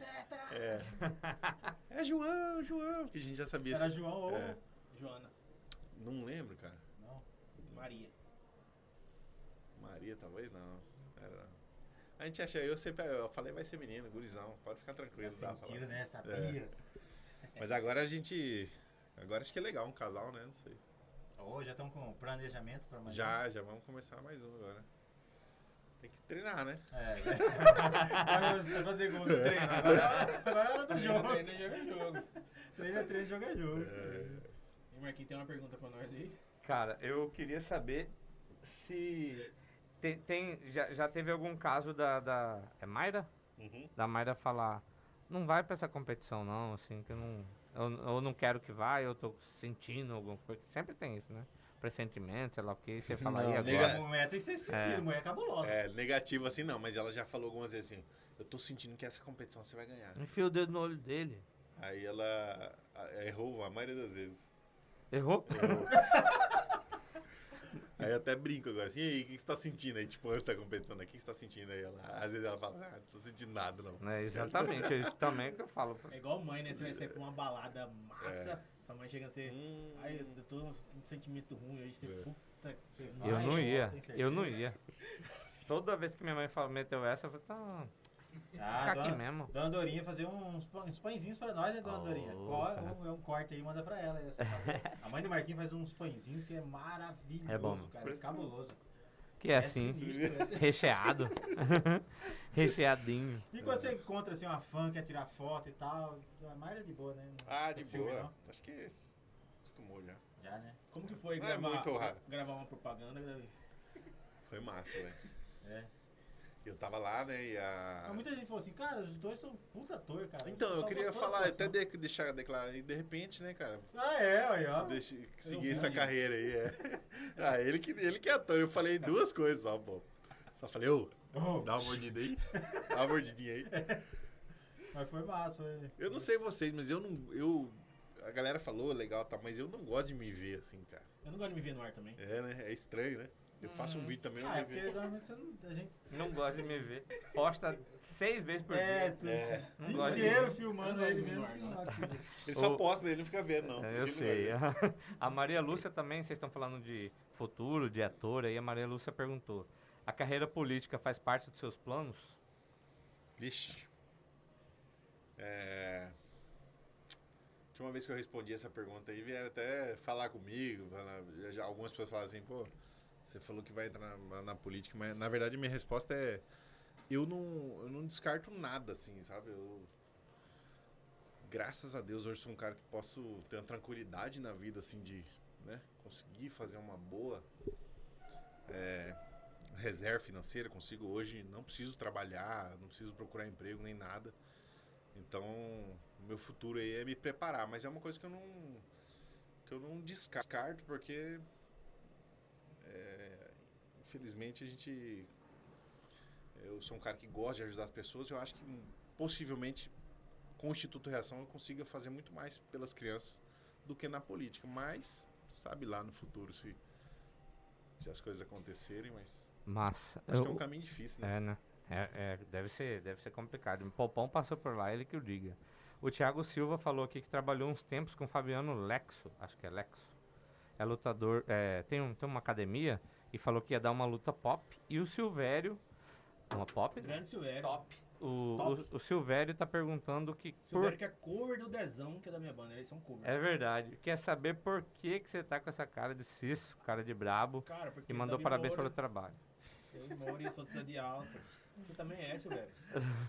É. É João, João, que a gente já sabia. Era João ou... É. Joana, Não lembro, cara. Não. Maria. Maria, talvez não. Era... A gente acha, eu sempre, eu falei, vai ser menino, gurizão, pode ficar tranquilo. tá? Sentiu, né? É. Sabia. Mas agora a gente, agora acho que é legal, um casal, né? Não sei. Ô, já estão com planejamento pra mais Já, já vamos começar mais um agora. Tem que treinar, né? um? É. Vai fazer gol no treino. Agora, agora é hora do jogo. Treina, joga jogo. Treino é treino, jogo é jogo. E Marquinhos, tem uma pergunta pra nós aí? Cara, eu queria saber se tem, tem- já, já teve algum caso da, da é Mayra? Uhum. Da Mayra falar, não vai pra essa competição não, assim, que eu não eu, eu não quero que vá, eu tô sentindo alguma coisa. Sempre tem isso, né? Pressentimento, sei lá o que, você fala Não, aí nega- agora. Que ser sentido, É. mulher é cabulosa. É, negativo assim não, mas ela já falou algumas vezes assim, eu tô sentindo que essa competição você vai ganhar. Enfia o dedo no olho dele. Aí ela errou a maioria das vezes. Errou? Errou. Aí eu até brinco agora, assim, e aí, o que você tá sentindo aí? Tipo, antes da competição, né? O que você tá sentindo aí? Ela, às vezes ela fala, ah, não tô sentindo nada, não. É, exatamente, é isso também que eu falo. É igual mãe, né? Você vai sair pra uma balada massa, sua mãe chega a ser. Hum, Ai, eu tô um sentimento ruim hoje, você É. puta que Eu não eu ia, eu não ia. Toda vez que minha mãe fala, meteu essa, eu falei, tá, Ah, fica aqui dona, mesmo. dona Dorinha fazer uns, uns pãezinhos pra nós, né, dona Oh, Dorinha? cara. Co- um, é um corte aí, manda pra ela. essa. a mãe do Marquinhos faz uns pãezinhos que é maravilhoso, É bom. cara. É cabuloso. Que é assim, sinistro, é recheado. Recheadinho. E quando você encontra assim, uma fã, quer tirar foto e tal, a Mayra é de boa, né? Não Ah, de boa. Acho que acostumou já. Já, né? Como que foi Não é gravar, muito raro. gravar uma propaganda? Davi? Foi massa, velho. É. Eu tava lá, né, e a... Mas muita gente falou assim, cara, os dois são puta ator, cara. Então, eu Só queria falar, até de, deixar declarar aí, de repente, né, cara, Ah, é, aí, ó. deixa, seguir essa carreira aí, é. Ah, ele que, ele que é ator, eu falei duas coisas só, pô. Só falei, ô, Oh, dá uma mordida aí, dá uma mordidinha aí. mas foi massa, foi. Eu não sei vocês, mas eu não, eu, a galera falou legal, tá, mas eu não gosto de me ver assim, cara. Eu não gosto de me ver no ar também. É, né, é estranho, né? Eu faço um vídeo também, eu Ah, é não porque normalmente você não, a gente Não gosta de me ver. Posta seis vezes por é, dia. tu, É. o Não de inteiro ver. filmando ele mesmo. não. Ele só posta, mas ele não fica vendo, não. É, eu não sei. ver. A Maria Lúcia também, vocês estão falando de futuro, de ator, aí a Maria Lúcia perguntou: a carreira política faz parte dos seus planos? Vixe. É... Tinha uma vez que eu respondi essa pergunta aí, vieram até falar comigo. falar- algumas pessoas falam assim, pô, você falou que vai entrar na, na política, mas na verdade minha resposta é. Eu não, eu não descarto nada, assim, sabe? Eu, graças a Deus, hoje sou um cara que posso ter uma tranquilidade na vida, assim, de né, conseguir fazer uma boa é, reserva financeira. Consigo hoje, não preciso trabalhar, não preciso procurar emprego nem nada. Então, o meu futuro aí é me preparar, mas é uma coisa que eu não que eu não descarto porque é, infelizmente a gente eu sou um cara que gosta de ajudar as pessoas, eu acho que possivelmente com o Instituto Reação eu consiga fazer muito mais pelas crianças do que na política, mas sabe lá no futuro se se as coisas acontecerem, mas Massa. acho que é Eu- um caminho difícil, né? É, né? É, é, deve, ser, deve ser complicado. O Popão passou por lá, ele que o diga. O Thiago Silva falou aqui que trabalhou uns tempos com o Fabiano Lexo, acho que é Lexo. É lutador, é, tem, um, tem uma academia e falou que ia dar uma luta pop. E o Silvério, uma pop? Grande Silvério. Top. O, Top. o, o Silvério tá perguntando que por Silvério que é cover do Dezão, que é da minha banda. Eles são cover. É verdade. Quer saber por que, que você tá com essa cara de cisso, cara de brabo, Cara, porque e mandou Davi parabéns Moura, pelo trabalho. Eu moro e sou de alta. Você também é, Silvério.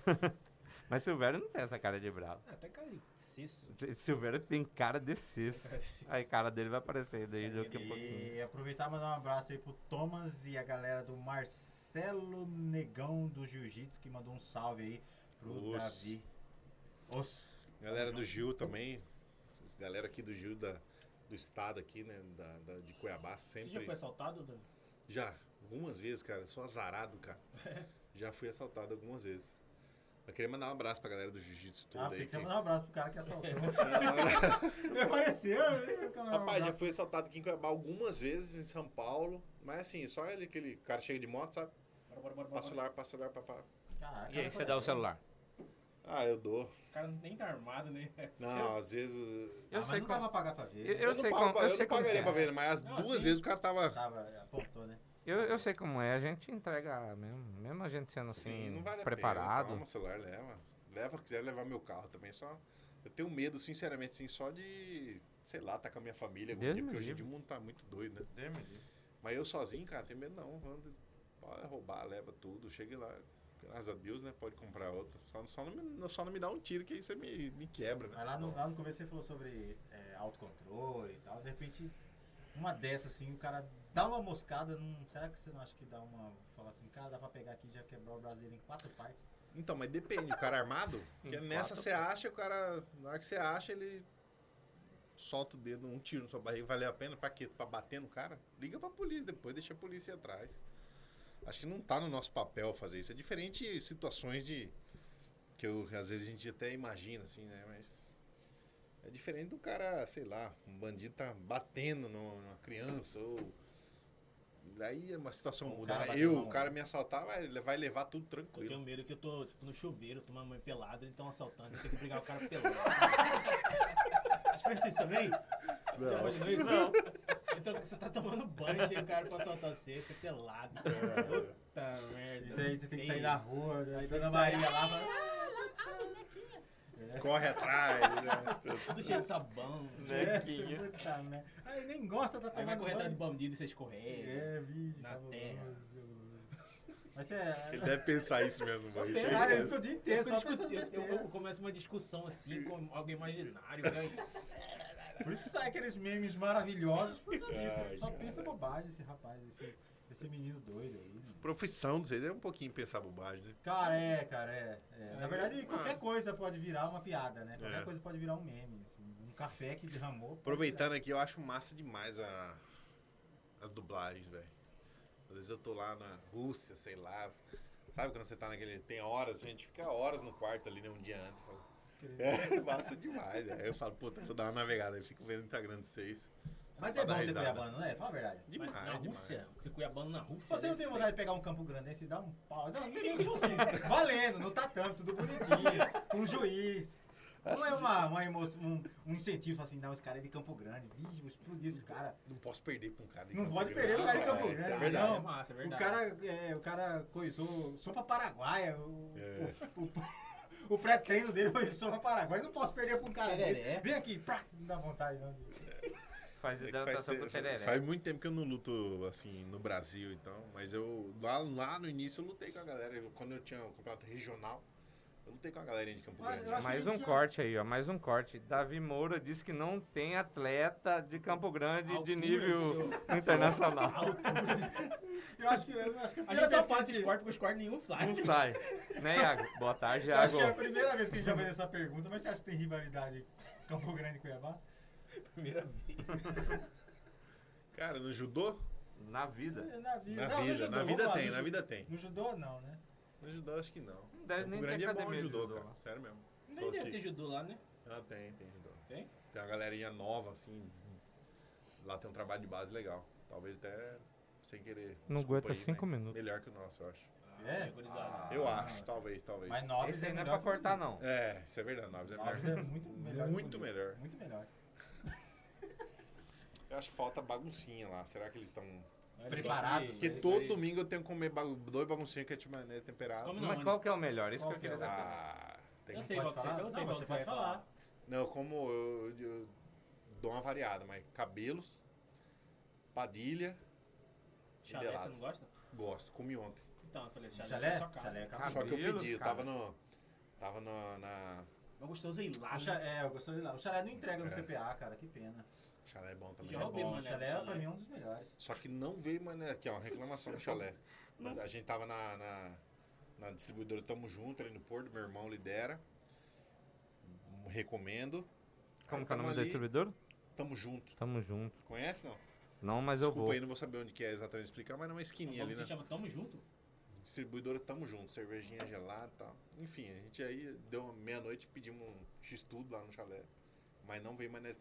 Mas Silvério não tem essa cara de brabo. Ah, até cara de cisso. S- Silvério tem cara de cisso. Aí a cara dele vai aparecer daí daqui a pouquinho. E aproveitar e mandar um abraço aí pro Thomas e a galera do Marcelo Negão do Jiu-Jitsu que mandou um salve aí pro Os. Davi. Os. Galera do Gil também. Galera aqui do Gil da, do estado aqui, né? Da, da- de Cuiabá, Você sempre. já foi assaltado? Dan? Já, algumas vezes, cara. Sou azarado, cara. Já fui assaltado algumas vezes. Eu queria mandar um abraço pra galera do Jiu-Jitsu tudo Ah, aí. pensei que você que- ia mandar um abraço pro cara que assaltou. Me apareceu. eu mandar um Rapaz, já fui assaltado aqui em Cuiabá algumas vezes em São Paulo. Mas assim, só ele, aquele cara chega de moto, sabe? Bora, bora, bora. Passa o celular, passa o celular, papá. Caraca, E aí você dá o celular? Ah, eu dou. O cara nem tá armado, né? Não, às vezes. Eu ah, sei mas não como- dá pra pagar pra ver. Eu- eu Eu, sei não, como- pago, eu eu sei não como pagaria é. pra ver, mas as Não, duas assim- vezes o cara tava. Tava, apontou, né? Eu, eu sei como é, a gente entrega mesmo, mesmo a gente sendo assim, Sim, não vale a preparado. pena. Toma o celular, leva. Leva, quiser levar meu carro também, só. Eu tenho medo, sinceramente, assim, só de, sei lá, tá com a minha família algum Deus dia, porque hoje em dia o mundo tá muito doido, né? Mas eu sozinho, cara, tenho medo não. Ando- Pode roubar, leva tudo. Chega lá, graças a Deus, né? Pode comprar outro. Só, só, não, me, só não me dá um tiro, que aí você me, me quebra, né? Mas lá no, lá no começo você falou sobre é, autocontrole e tal. De repente, uma dessas assim, o cara dá uma moscada. Não, será que você não acha que dá uma. Fala assim, cara, dá pra pegar aqui e já quebrar o dele em quatro partes? Então, mas depende, o cara armado, porque nessa você acha, o cara. Na hora que você acha, ele solta o dedo, um tiro na sua barriga, valeu a pena pra quê? Pra bater no cara? Liga pra polícia depois, deixa a polícia ir atrás. Acho que não tá no nosso papel fazer isso. É diferente situações de. que eu, às vezes a gente até imagina, assim, né? Mas. É diferente do cara, sei lá, um bandido tá batendo numa criança ou. Daí é uma situação O muda. cara né? Eu, o cara me assaltar, vai, vai levar tudo Eu tranquilo. tenho medo que eu tô, tipo, no chuveiro, tomando banho pelado, então assaltando, eu tenho que brigar o cara pelado. Vocês pensam isso também? Já imaginou isso? Não. Então você tá tomando banho, chega o cara pra assaltar você, você é pelado. Puta merda. Isso aí você tem que sair na rua, né? Dona Maria lá. Fala, Corre atrás, né? Tudo cheio de sabão. Nequinho. Puta, né? Aí nem gosta, tá Aí vai tomando correr atrás de bandido e você escorrega. É, vídeo. Na terra. Mas você é. Ele deve pensar isso mesmo. Isso aí Cara, ele é- fica o dia Eu, inteiro só discuti- pensando eu, eu começo uma discussão assim com alguém imaginário. Né? Por isso que sai aqueles memes maravilhosos por causa disso. Só cara. pensa bobagem esse rapaz, esse, esse menino doido aí. Profissão de vocês é um pouquinho pensar bobagem, né? Cara, é, cara, é. é. Na verdade, qualquer Mas- coisa pode virar uma piada, né? Qualquer É. coisa pode virar um meme. assim. Um café que derramou. Aproveitando aqui, eu acho massa demais a, as dublagens, velho. Às vezes eu tô lá na Rússia, sei lá. Sabe quando você tá naquele. Tem horas, a gente fica horas no quarto ali, né? Um dia antes. Fala, é, massa demais. Aí eu falo, puta, vou dar uma navegada. Eu fico vendo o Instagram de vocês. Mas Só é pra bom ser risada. cuiabano, não é? Fala a verdade. Demais, Mas na demais. Rússia, você cuiabano na Rússia. Você não tem ser- vontade de pegar um Campo Grandense e dar um pau? Não, nem tipo assim, valendo, no tatame, tudo bonitinho, com o juiz. Não é uma, uma emo- um, um incentivo assim, não, esse cara é de Campo Grande. Vixe, vou explodir esse cara. Não posso perder pra um cara de Não Campo pode Grande. perder o cara de Campo É, Grande. É verdade. Não. é massa, é O verdade. cara, é, o cara coisou sopa paraguaia. O, É. o, o- o pré-treino dele foi sopa paraguaia. Não posso perder pra um cara Tereré. desse. Vem aqui, pá, não dá vontade não. De- Faz É faz, pro te- tereré. faz muito tempo que eu não luto assim no Brasil, então. Mas eu lá, lá no início eu lutei com a galera. Eu- Quando eu tinha o campeonato regional, eu lutei com a galerinha de Campo Mas Grande. Mais um gente corte aí, ó. Mais um corte. Davi Moura disse que não tem atleta de Campo Grande de Altura, nível seu- internacional. Eu acho que, eu acho que a A gente só fala de esporte porque os cortes nenhum sai. Não sai. Né, Iago? Boa tarde, Eu acho Iago. que é a primeira vez que a gente vai fazer essa pergunta, mas você acha que tem rivalidade Campo Grande e Cuiabá? Primeira vez. Cara, no judô? Na vida. É, Na vida, Na Não, no vida, judô, na vida lá, tem, no na vida tem. No judô não, né? No judô acho que não. Não deve nem ter Grande é bom de judô, judô cara. lá. Sério mesmo. Nem Tô deve aqui. ter judô lá, né? Ah, tem, tem judô. Tem? Tem uma galerinha nova, assim. Lá tem um trabalho de base legal. Talvez até sem querer. Não aguenta aí, cinco minutos. Melhor que o nosso, eu acho. É? gurizada. eu Ah, acho, talvez, talvez. Mas Esse é não é pra cortar, não. É, isso é verdade. Nobres é melhor. É muito melhor. Muito melhor. Muito melhor. Eu acho que falta baguncinha lá. Será que eles estão. Preparados, Porque Isso todo aí. domingo eu tenho que comer dois baguncinhos que é tipo maneira temperada. Come Não, Mas mano. qual que é o melhor? Isso Qual que eu é queria o- saber. Ah, tem Eu sei Pode que você, falar? eu sei Não, você pode falar. falar. Não, como eu, eu dou uma variada, mas cabelos, padilha, Chalé, você não gosta? gosto. Comi ontem. Então, eu falei, chalé, Chalé? é. Chalé é Cabelo, caro. Só que eu pedi, eu tava no. Tava no, na. Mas gostoso é ir lá, né? É, eu gostei de lá. O chalé não entrega no É. CPA, cara, que pena. Chalé é bom também. Já É roubei, bom, mano, o chalé, chalé. pra mim é um dos melhores. Só que não veio, mano. Aqui, ó, uma reclamação do chalé. A gente tava na, na, na distribuidora Tamo Junto, ali no Porto, meu irmão lidera. Recomendo. Como que é o nome do ali, distribuidor? Tamo junto. Tamo junto. Conhece, não? Não, mas eu Desculpa vou. aí, não vou saber onde que é exatamente explicar, mas numa esquininha Como ali, se né? chama? Tamo junto? Distribuidora Tamo Junto, cervejinha gelada e tal. Enfim, a gente aí deu uma meia-noite pedimos um X-tudo lá no chalé. Mas não veio maionese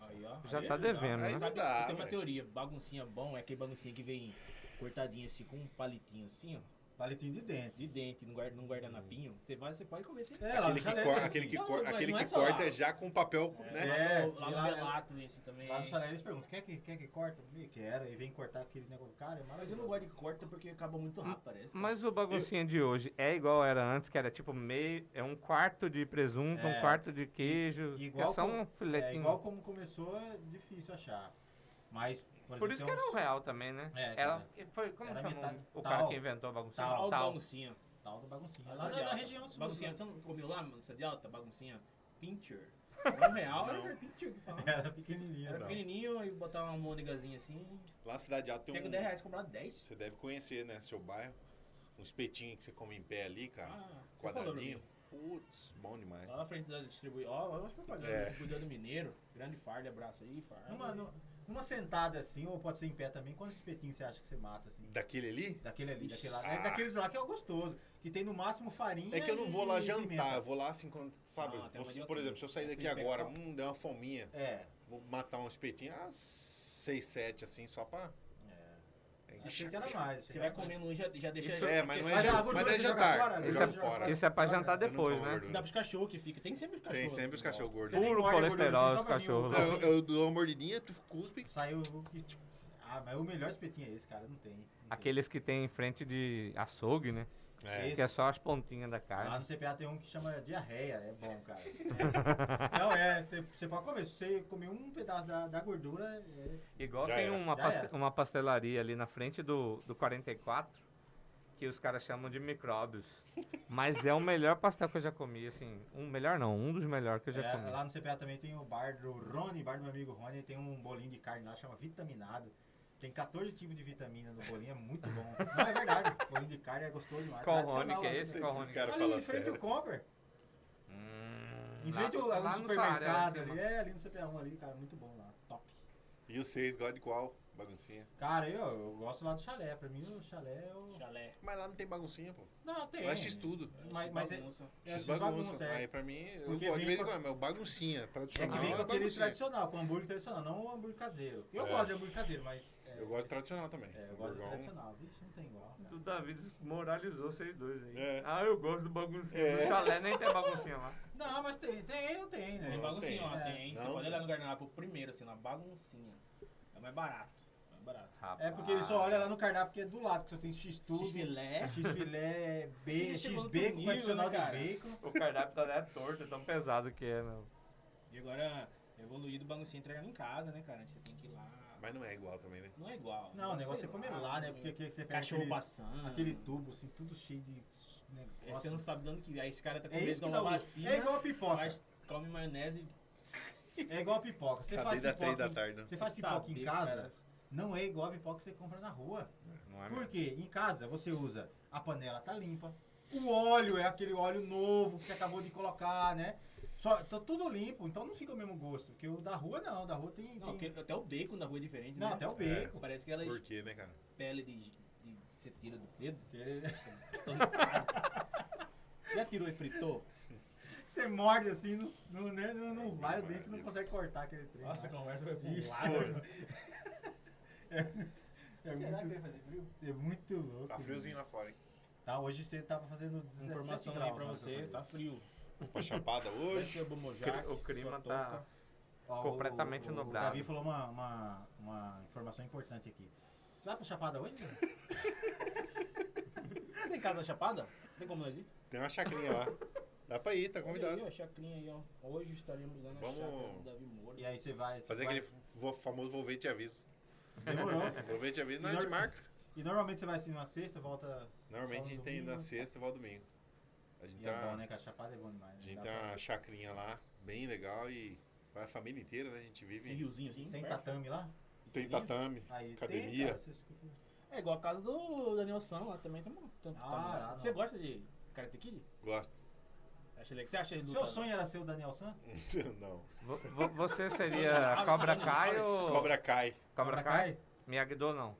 Aí, ó. Já Aí tá é devendo, Aí né? sabe, dá, tenho uma teoria. Baguncinha bom é aquele baguncinha que vem cortadinho assim, com um palitinho assim, ó. Palitinho de dente. De dente, num guarda- num guardanapinho. Você vai, você pode comer sem É, Aquele que, cor- aquele que, Não, cor- aquele não é que corta já com papel, É, né? É, lá no Belato, assim também. Lá no chalé eles perguntam, quer que, quer que corta? Eu quero, e vem cortar aquele negócio. Cara, é Mas eu não gosto de corta porque acaba muito rápido, parece. cara. Mas o baguncinha de hoje é igual era antes, que era tipo meio. É um quarto de presunto, É. um quarto de queijo. que Igual é só como- um É, filetinho. igual como começou, é difícil achar. Mas, por, Por isso que era o real também, né? É, cara. foi, como Era chamou metade- o tal. cara que inventou a baguncinha? Tal. Tal. baguncinha. Tal do baguncinha. Lá Lá da, da região sul. Baguncinha, você não comeu lá, mano? Você de alta? Baguncinha. Pincher. Um real era pincher que falava. Era pequenininho. Era não. pequenininho, aí botar uma mônegazinha assim. Lá na Cidade Alta tem Pega um... 10 reais, comprar 10. Você deve conhecer, né? Seu bairro. Um espetinho que você come em pé ali, cara. Ah, quadradinho. Putz, bom demais. Lá na frente da distribuidora. Ó, olha as propagandas. É. Distribuidor do Mineiro. Grande farda, abraço aí, farda. Numa, numa sentada assim, ou pode ser em pé também, quantos espetinhos você acha que você mata assim? Daquele ali? Daquele ali, Ixi. daquele lá. Ah. É daqueles lá que é o gostoso. Que tem no máximo farinha. É que eu não vou lá jantar, pimenta. eu vou lá assim, quando, sabe? Ah, vou- uma por exemplo, se eu sair Tem daqui agora, hum, deu uma fominha, É. vou matar um espetinho, ah, 6, 7 assim, só pra. É. Achei que era mais. Você vai comendo um, já, já deixa. Isso é, mas não é, Mas mas não é você joga jantar. fora, eu jogo Joga fora. Isso é pra jantar depois, né? gordura. Dá pros cachorros que fica. Tem sempre os cachorros. Tem sempre os cachorros gordos. Puro colesterol, os o- cachorros. Eu, eu dou uma mordidinha, tu cuspe. Saiu. e, tipo, Ah, mas o melhor espetinho é esse, cara. Não tem. não tem. Aqueles que tem em frente de açougue, né? É. Que é só as pontinhas da Lá carne. no CPA tem um que chama diarreia, é bom, cara. É. Não, é, você- pode comer. Se você comer um pedaço da, da gordura, é, Igual Já tem era. uma, Já pas- era. uma pastelaria ali na frente do, do 44, que os caras chamam de micróbios. Mas é o melhor pastel que eu já comi, assim. Um melhor não, um dos melhores que eu já é, comi. lá no CPA também tem o bar do Rony, bar do meu amigo Rony, tem um bolinho de carne lá, chama vitaminado. Tem 14 tipos de vitamina no bolinho, é muito bom. Não, é verdade, bolinho de carne é gostoso demais. Qual Rony que é no esse? Qual Rony? caras Ali em frente ao Comper, em Hum, frente lá- ao, no supermercado em ali. É, ali no CPA 1 ali, cara, muito bom lá, top. E vocês gostam de qual? Baguncinha. Cara, eu, eu gosto lá do chalé. Pra mim, o chalé é o. Chalé. Mas lá não tem baguncinha, pô. Não, tem. Lá é X tudo. Mas, mas é, Bagunça. é X bagunça. é. Aí pra mim, eu Porque gosto de vez em quando, mas o baguncinha, É tradicional. que vem com aquele baguncinha. tradicional, com hambúrguer tradicional, não o hambúrguer caseiro. Eu É. gosto de hambúrguer caseiro, mas. é, Eu gosto de tradicional também. É, eu gosto de tradicional. Vixe, não tem igual. cara. O Davi moralizou vocês dois aí. É. Ah, eu gosto do baguncinho. É. Do chalé nem tem baguncinha lá. Não, mas tem, tem, não tem, né? Tem Não, baguncinha, É. tem. Você pode olhar no guardanapo primeiro, assim, na baguncinha. É mais barato. Barato. É porque ele só olha lá no cardápio que é do lado, que só tem X tudo. X-filé. X filé, B, Ele X chegou no bacon, nível, adicional né, de bacon. O cardápio tá até torto, é tão pesado que é, meu. E agora, evoluído, o baguncinha entregando em casa, né, cara? Você tem que ir lá. Mas não é igual também, né? Não é igual. Não, o negócio é comer lá, né? Porque que você pega Cachorro aquele, passando. aquele tubo, assim, tudo cheio de Aí negócio. você não sabe de onde que Aí esse cara tá com É medo de uma vacina. É igual a pipoca. Mas come maionese. É igual a pipoca. Você Cadê faz da pipoca, três da em- tarde, né? Você faz Saber, pipoca em casa, cara. Não é igual a pipoca que você compra na rua. Não é Por quê? Em casa você usa a panela tá limpa, o óleo é aquele óleo novo que você acabou de colocar, né? Só, tá tudo limpo, então não fica o mesmo gosto. Porque o da rua não, da rua tem. Não, tem- que- até o bacon da rua é diferente, Não, né? até o bacon. Parece que ela Por quê, né, cara? pele de, de- Você tira do dedo. Caro. Já tirou e fritou? Você morde assim, não, não, né, não, não vai, o dente não consegue cortar aquele trem. Nossa, a conversa foi Ixi, pro lado. é, Será que muito, vai fazer frio? é muito louco. Tá friozinho lá fora, hein? Tá, hoje você tava fazendo 17 Informação graus. aí pra né, você, tá frio. Pra Chapada hoje. o clima tá- Ó, completamente o, o, nublado. O Davi falou uma, uma, uma informação importante aqui. Você vai pra Chapada hoje? Você tem casa na Chapada? Tem como nós ir? Tem uma chacrinha lá. Dá pra ir, tá Olha convidado. aí, ó, chacrinha aí, ó. Hoje estaremos lá na Vamos- chácara do Davi Moura. E aí você vai. você Fazer vai- aquele famoso vou ver e te aviso. Demorou. Vou ver e te aviso, não, a Nor- gente marca. E normalmente você vai assim numa sexta, volta. Normalmente a gente tem na sexta e volta domingo. A gente E é bom, tá. né? Que a Chapada é bom demais. A né? gente tem pra- uma chacrinha lá, bem legal e vai a família inteira, né? A gente Tem vive. riozinho assim? Tem perto? tatame lá? Tem tatame, Aí, tem, academia. vocês- É igual a casa do Daniel San lá também. Tem um tanto Ah, Você gosta de Karate Kid? Gosto. Acha legal? Você acha ele Seu sonho era ser o Daniel San? não. Vo- Você seria Cobra Kai ou... Cobra Kai. Cobra Kai? Miyagi-Do não.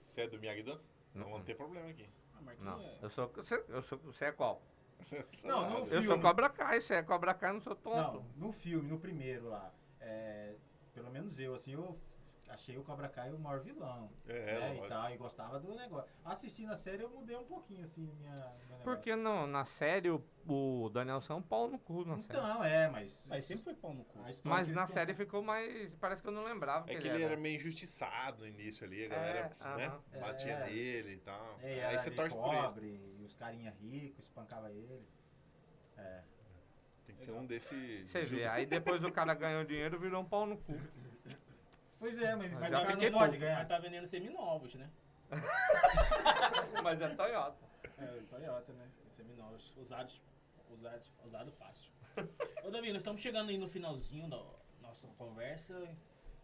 Você é do Miyagi-Do? Não, Não. tem problema aqui. Ah, Marquinhos Não. é- Eu sou... Você, eu sou, você é qual? Não, no Eu filme. sou Cobra Kai, você é Cobra Kai, eu não sou tonto. Não, no filme, no primeiro lá. é, pelo menos eu, assim, eu achei o Cobra Kai o maior vilão. É, né, e tal, e gostava do negócio. Assistindo a série, eu mudei um pouquinho, assim, minha, negócio. Porque no, na série o, o Daniel São um pau no cu na série. Então, é, mas... Mas sempre foi pau no cu. Mas na eles série ficou mais. Parece que eu não lembrava. É que ele era meio injustiçado no início ali, a galera, É, né? aham. Batia É. nele e tal. É, Aí era você torce pobre, e os carinha ricos, espancava ele. É. Tem que ter um desse. Você vê, aí depois o cara ganhou dinheiro virou um pau no cu. Pois é, mas, Mas o já cara não pode Mas ganhar. tá vendendo seminovos, né? Mas é Toyota. É, Toyota, né? Seminovos. Usados, usados, usado fácil. Ô, Davi, nós estamos chegando aí no finalzinho da nossa conversa.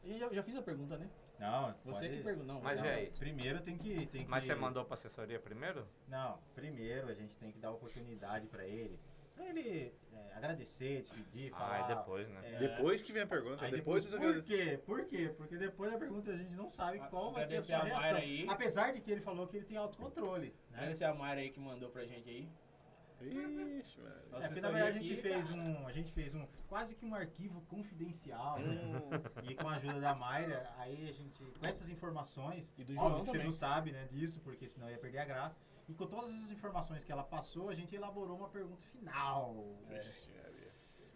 A gente já, já fiz a pergunta, né? Não, Você pode- que pergunta. Não, Mas e aí? Primeiro tem que, tem que... Mas você mandou pra assessoria primeiro? Não, primeiro a gente tem que dar oportunidade pra ele. Pra ele é, agradecer, despedir, Ah, falar... e depois, né? é, Depois que vem a pergunta, Aí depois, depois, por quê? Por quê? Porque depois da pergunta a gente não sabe A- qual vai ser a sua reação. aí. Apesar de que ele falou que ele tem autocontrole. Né? Agradecer a Mayra aí que mandou pra gente aí. Ixi, velho. É, Nossa porque na verdade a gente aqui, fez cara. um. A gente fez um. Quase que um arquivo confidencial. né? E com a ajuda da Mayra, aí a gente. Com essas informações. E do óbvio João que você também. não sabe, né, disso, porque senão ia perder a graça. E com todas essas informações que ela passou, a gente elaborou uma pergunta final. É.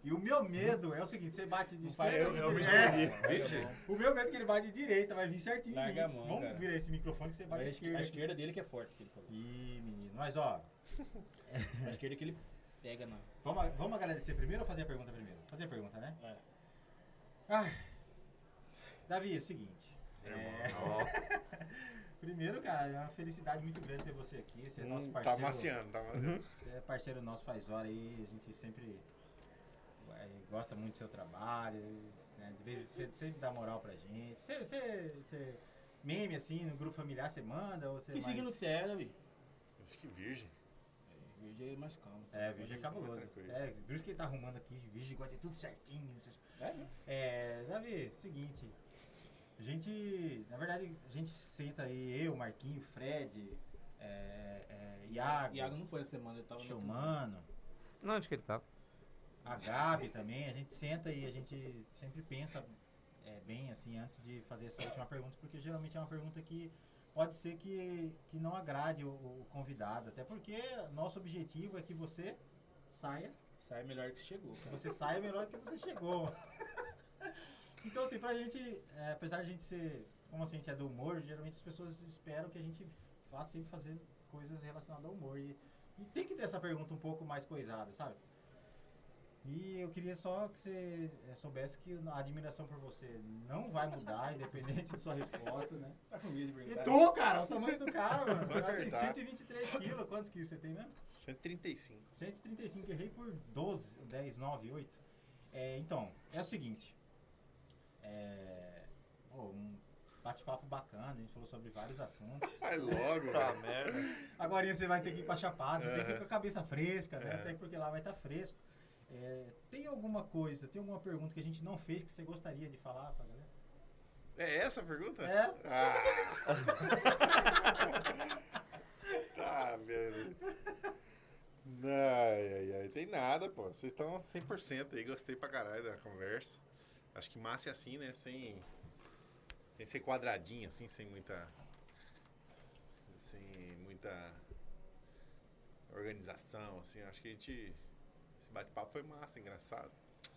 E o meu medo é o seguinte, você bate de Não esquerda. eu- eu me é, o meu medo é que ele bate de direita, vai vir certinho. Larga mão, Vamos cara. virar esse microfone que você bate de esquerda, esquerda. a aqui. esquerda dele que é forte, que ele falou. Ih, menino. Mas ó, A esquerda que ele pega na. vamos, vamos agradecer primeiro ou fazer a pergunta primeiro? Fazer a pergunta, né? É. Ai. Davi, é o seguinte. Irmão, é, primeiro, cara, é uma felicidade muito grande ter você aqui. Você é nosso Hum, parceiro. Tá maciando, tá maciando. Você é parceiro nosso faz hora aí, a gente sempre é, gosta muito do seu trabalho. né, De vez em quando você sempre dá moral pra gente. Você, você, você meme assim no grupo familiar, você manda? Ou você Que mais- signo que você é, Davi? Acho que virgem. Virgem é mais calmo. É, Virgem é cabuloso. É, por isso que ele tá arrumando aqui, Virgem gosta de tudo certinho. É? É, Davi, seguinte. A gente, na verdade, a gente senta aí, eu, Marquinho, Fred, é, é, Iago, Iago não foi essa semana, ele tava no- Xomano, Não, onde que ele tava? a Gabi também, a gente senta e a gente sempre pensa é, bem assim antes de fazer essa última pergunta, porque geralmente é uma pergunta que pode ser que, que não agrade o, o convidado, até porque nosso objetivo é que você saia, Sai melhor que chegou, que cara. você saia melhor que você chegou. então assim, pra gente, é, apesar de a gente ser, como assim, a gente é do humor, geralmente as pessoas esperam que a gente vá sempre fazer coisas relacionadas ao humor e, e tem que ter essa pergunta um pouco mais coisada, sabe? E eu queria só que você eh, soubesse que a admiração por você não vai mudar, independente de sua resposta, né? Você tá com medo de E perguntar? tô, cara, o tamanho do cara, mano. O cara tem perguntar. 123 quilos. Quantos quilos você tem mesmo? 135. 135, errei por 12, 10, 9, 8. É, então, é o seguinte. É, pô, um bate-papo bacana, a gente falou sobre vários assuntos. Vai logo, Tá, merda. Agora você vai ter que ir pra Chapada, você tem que ir com a cabeça fresca, né? É. Até porque lá vai estar fresco. É, tem alguma coisa, tem alguma pergunta que a gente não fez que você gostaria de falar pra galera? É essa a pergunta? É? Ah! tá, velho. Ai, ai, ai. Tem nada, pô. Vocês estão 100% aí. Gostei pra caralho da conversa. Acho que massa é assim, né? Sem, sem ser quadradinho, assim, sem muita. Sem muita organização, assim. Acho que a gente. Esse bate-papo foi massa, engraçado.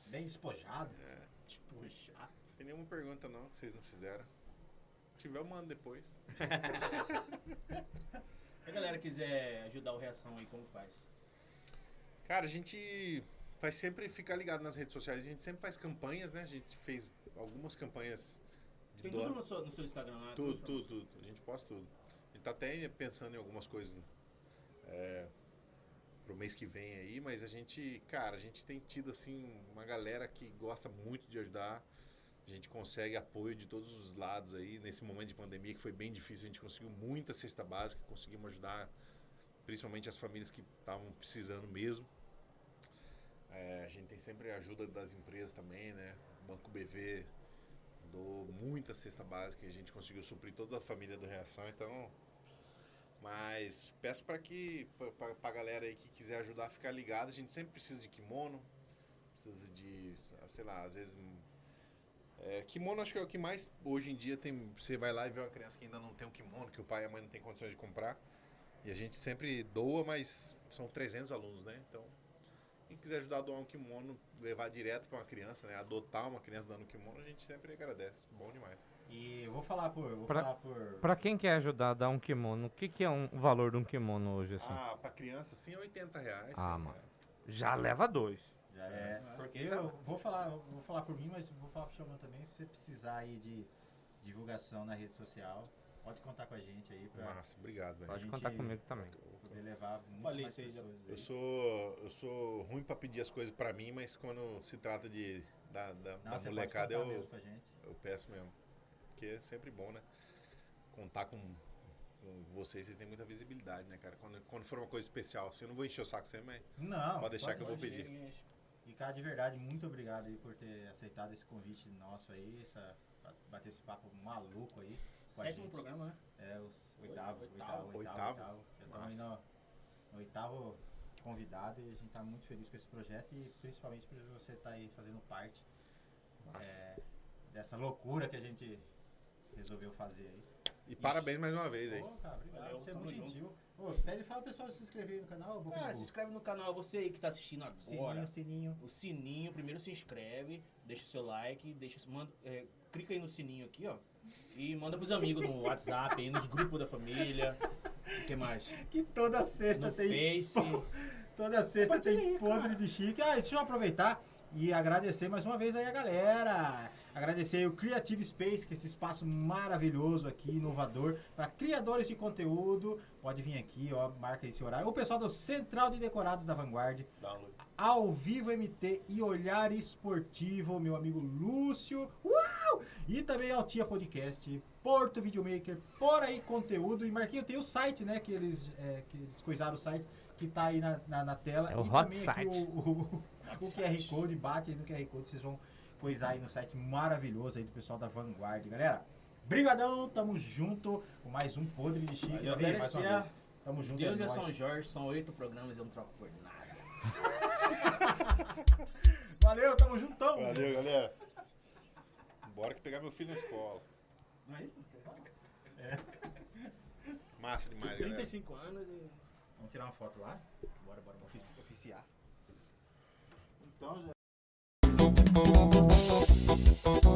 Bem despojado. É. Não tem nenhuma pergunta não que vocês não fizeram. Se tiver, eu mando depois. Se a galera quiser ajudar o Reação aí, como faz? Cara, a gente faz sempre ficar ligado nas redes sociais. A gente sempre faz campanhas, né? A gente fez algumas campanhas de Tem tudo no seu, no seu Instagram lá? Tudo, tudo, tudo. A gente posta tudo. A gente tá até pensando em algumas coisas é, pro mês que vem aí, mas a gente, cara, a gente tem tido assim uma galera que gosta muito de ajudar. A gente consegue apoio de todos os lados aí. Nesse momento de pandemia que foi bem difícil, a gente conseguiu muita cesta básica, conseguimos ajudar principalmente as famílias que estavam precisando mesmo. É, a gente tem sempre a ajuda das empresas também, né? O Banco BV dou muita cesta básica e a gente conseguiu suprir toda a família do Reação, então. Mas peço para que pra, galera aí que quiser ajudar ficar ligado, a gente sempre precisa de kimono, precisa de, sei lá, às vezes é, kimono acho que é o que mais hoje em dia tem. Você vai lá e vê uma criança que ainda não tem um kimono, que o pai e a mãe não tem condições de comprar. E a gente sempre doa, mas são 300 alunos, né? Então, quem quiser ajudar a doar um kimono, levar direto para uma criança, né? Adotar uma criança dando um kimono, a gente sempre agradece. Bom demais. E eu vou falar por. Vou Pra- falar por. Pra quem quer ajudar a dar um kimono, o que, que é um o valor de um kimono hoje, assim? Ah, para criança, sim, 80 reais. Ah, 100 mano. reais. Já leva dois. Já é. Porque Eu vou falar, eu vou falar por mim, mas vou falar pro Xamã também. Se você precisar aí de divulgação na rede social, pode contar com a gente aí pra Massa, obrigado, velho. Pode gente- contar comigo também. Poder levar muito Falei mais pessoas. Eu sou, eu sou ruim para pedir as coisas para mim, mas quando se trata de, da, da, Não, da molecada, pode eu, eu peço mesmo. Porque é sempre bom, né? Contar com, vocês, vocês têm muita visibilidade, né, cara? Quando, quando for uma coisa especial, assim, eu não vou encher o saco sempre, mas Não, Pode deixar que eu vou pedir. E cara, de verdade, muito obrigado aí por ter aceitado esse convite nosso aí, essa, bater esse papo maluco aí. Com a Sétimo gente. programa, né? É, os oitavo, Oitavo. oitavo, oitavo, Oitavo? convidado e a gente tá muito feliz com esse projeto e principalmente por você estar aí fazendo parte é, dessa loucura que a gente resolveu fazer aí. E parabéns mais uma vez aí. Pô, cara, obrigado, Valeu, você é muito junto. gentil. Ô, pede, fala pro pessoal se inscrever aí no canal, Boca Cara, se inscreve no canal, você aí que tá assistindo agora. Sininho, sininho. O sininho, primeiro se inscreve, deixa o seu like, deixa, manda, é, clica aí no sininho aqui, ó. E manda pros amigos no WhatsApp, aí, nos grupos da família. O que mais? Que toda sexta No tem Face. Toda sexta tem podre cara. de chique. Ah, deixa eu aproveitar e agradecer mais uma vez aí a galera. Agradecer aí o Creative Space, que é esse espaço maravilhoso aqui, inovador, para criadores de conteúdo. Pode vir aqui, ó, marca esse horário. O pessoal do Central de Decorados da Vanguard, ao vivo MT e Olhar Esportivo, meu amigo Lúcio. Uau! E também ao Tia Podcast, Porto Videomaker, Por Aí Conteúdo. E Marquinho tem o site, né? Que eles, é, que eles coisaram o site, que tá aí na, na, na tela. É o e hot também aqui site. o, o, o Hot QR. Code, bate aí no QR Code, vocês vão coisar aí no site maravilhoso aí do pessoal da Vanguard. Galera, brigadão, tamo junto com mais um Podre de Chique. Valeu, Davi, mais uma vez. Tamo junto. Deus é é. São Jorge, são oito programas e eu não troco por nada. Valeu, tamo juntão. Valeu, galera. Bora que pegar meu filho na escola. Não é isso? Massa demais, galera. 35 anos e. Vamos tirar uma foto lá? Bora, bora, bora. Ofici- oficiar. Então, já... Thank you.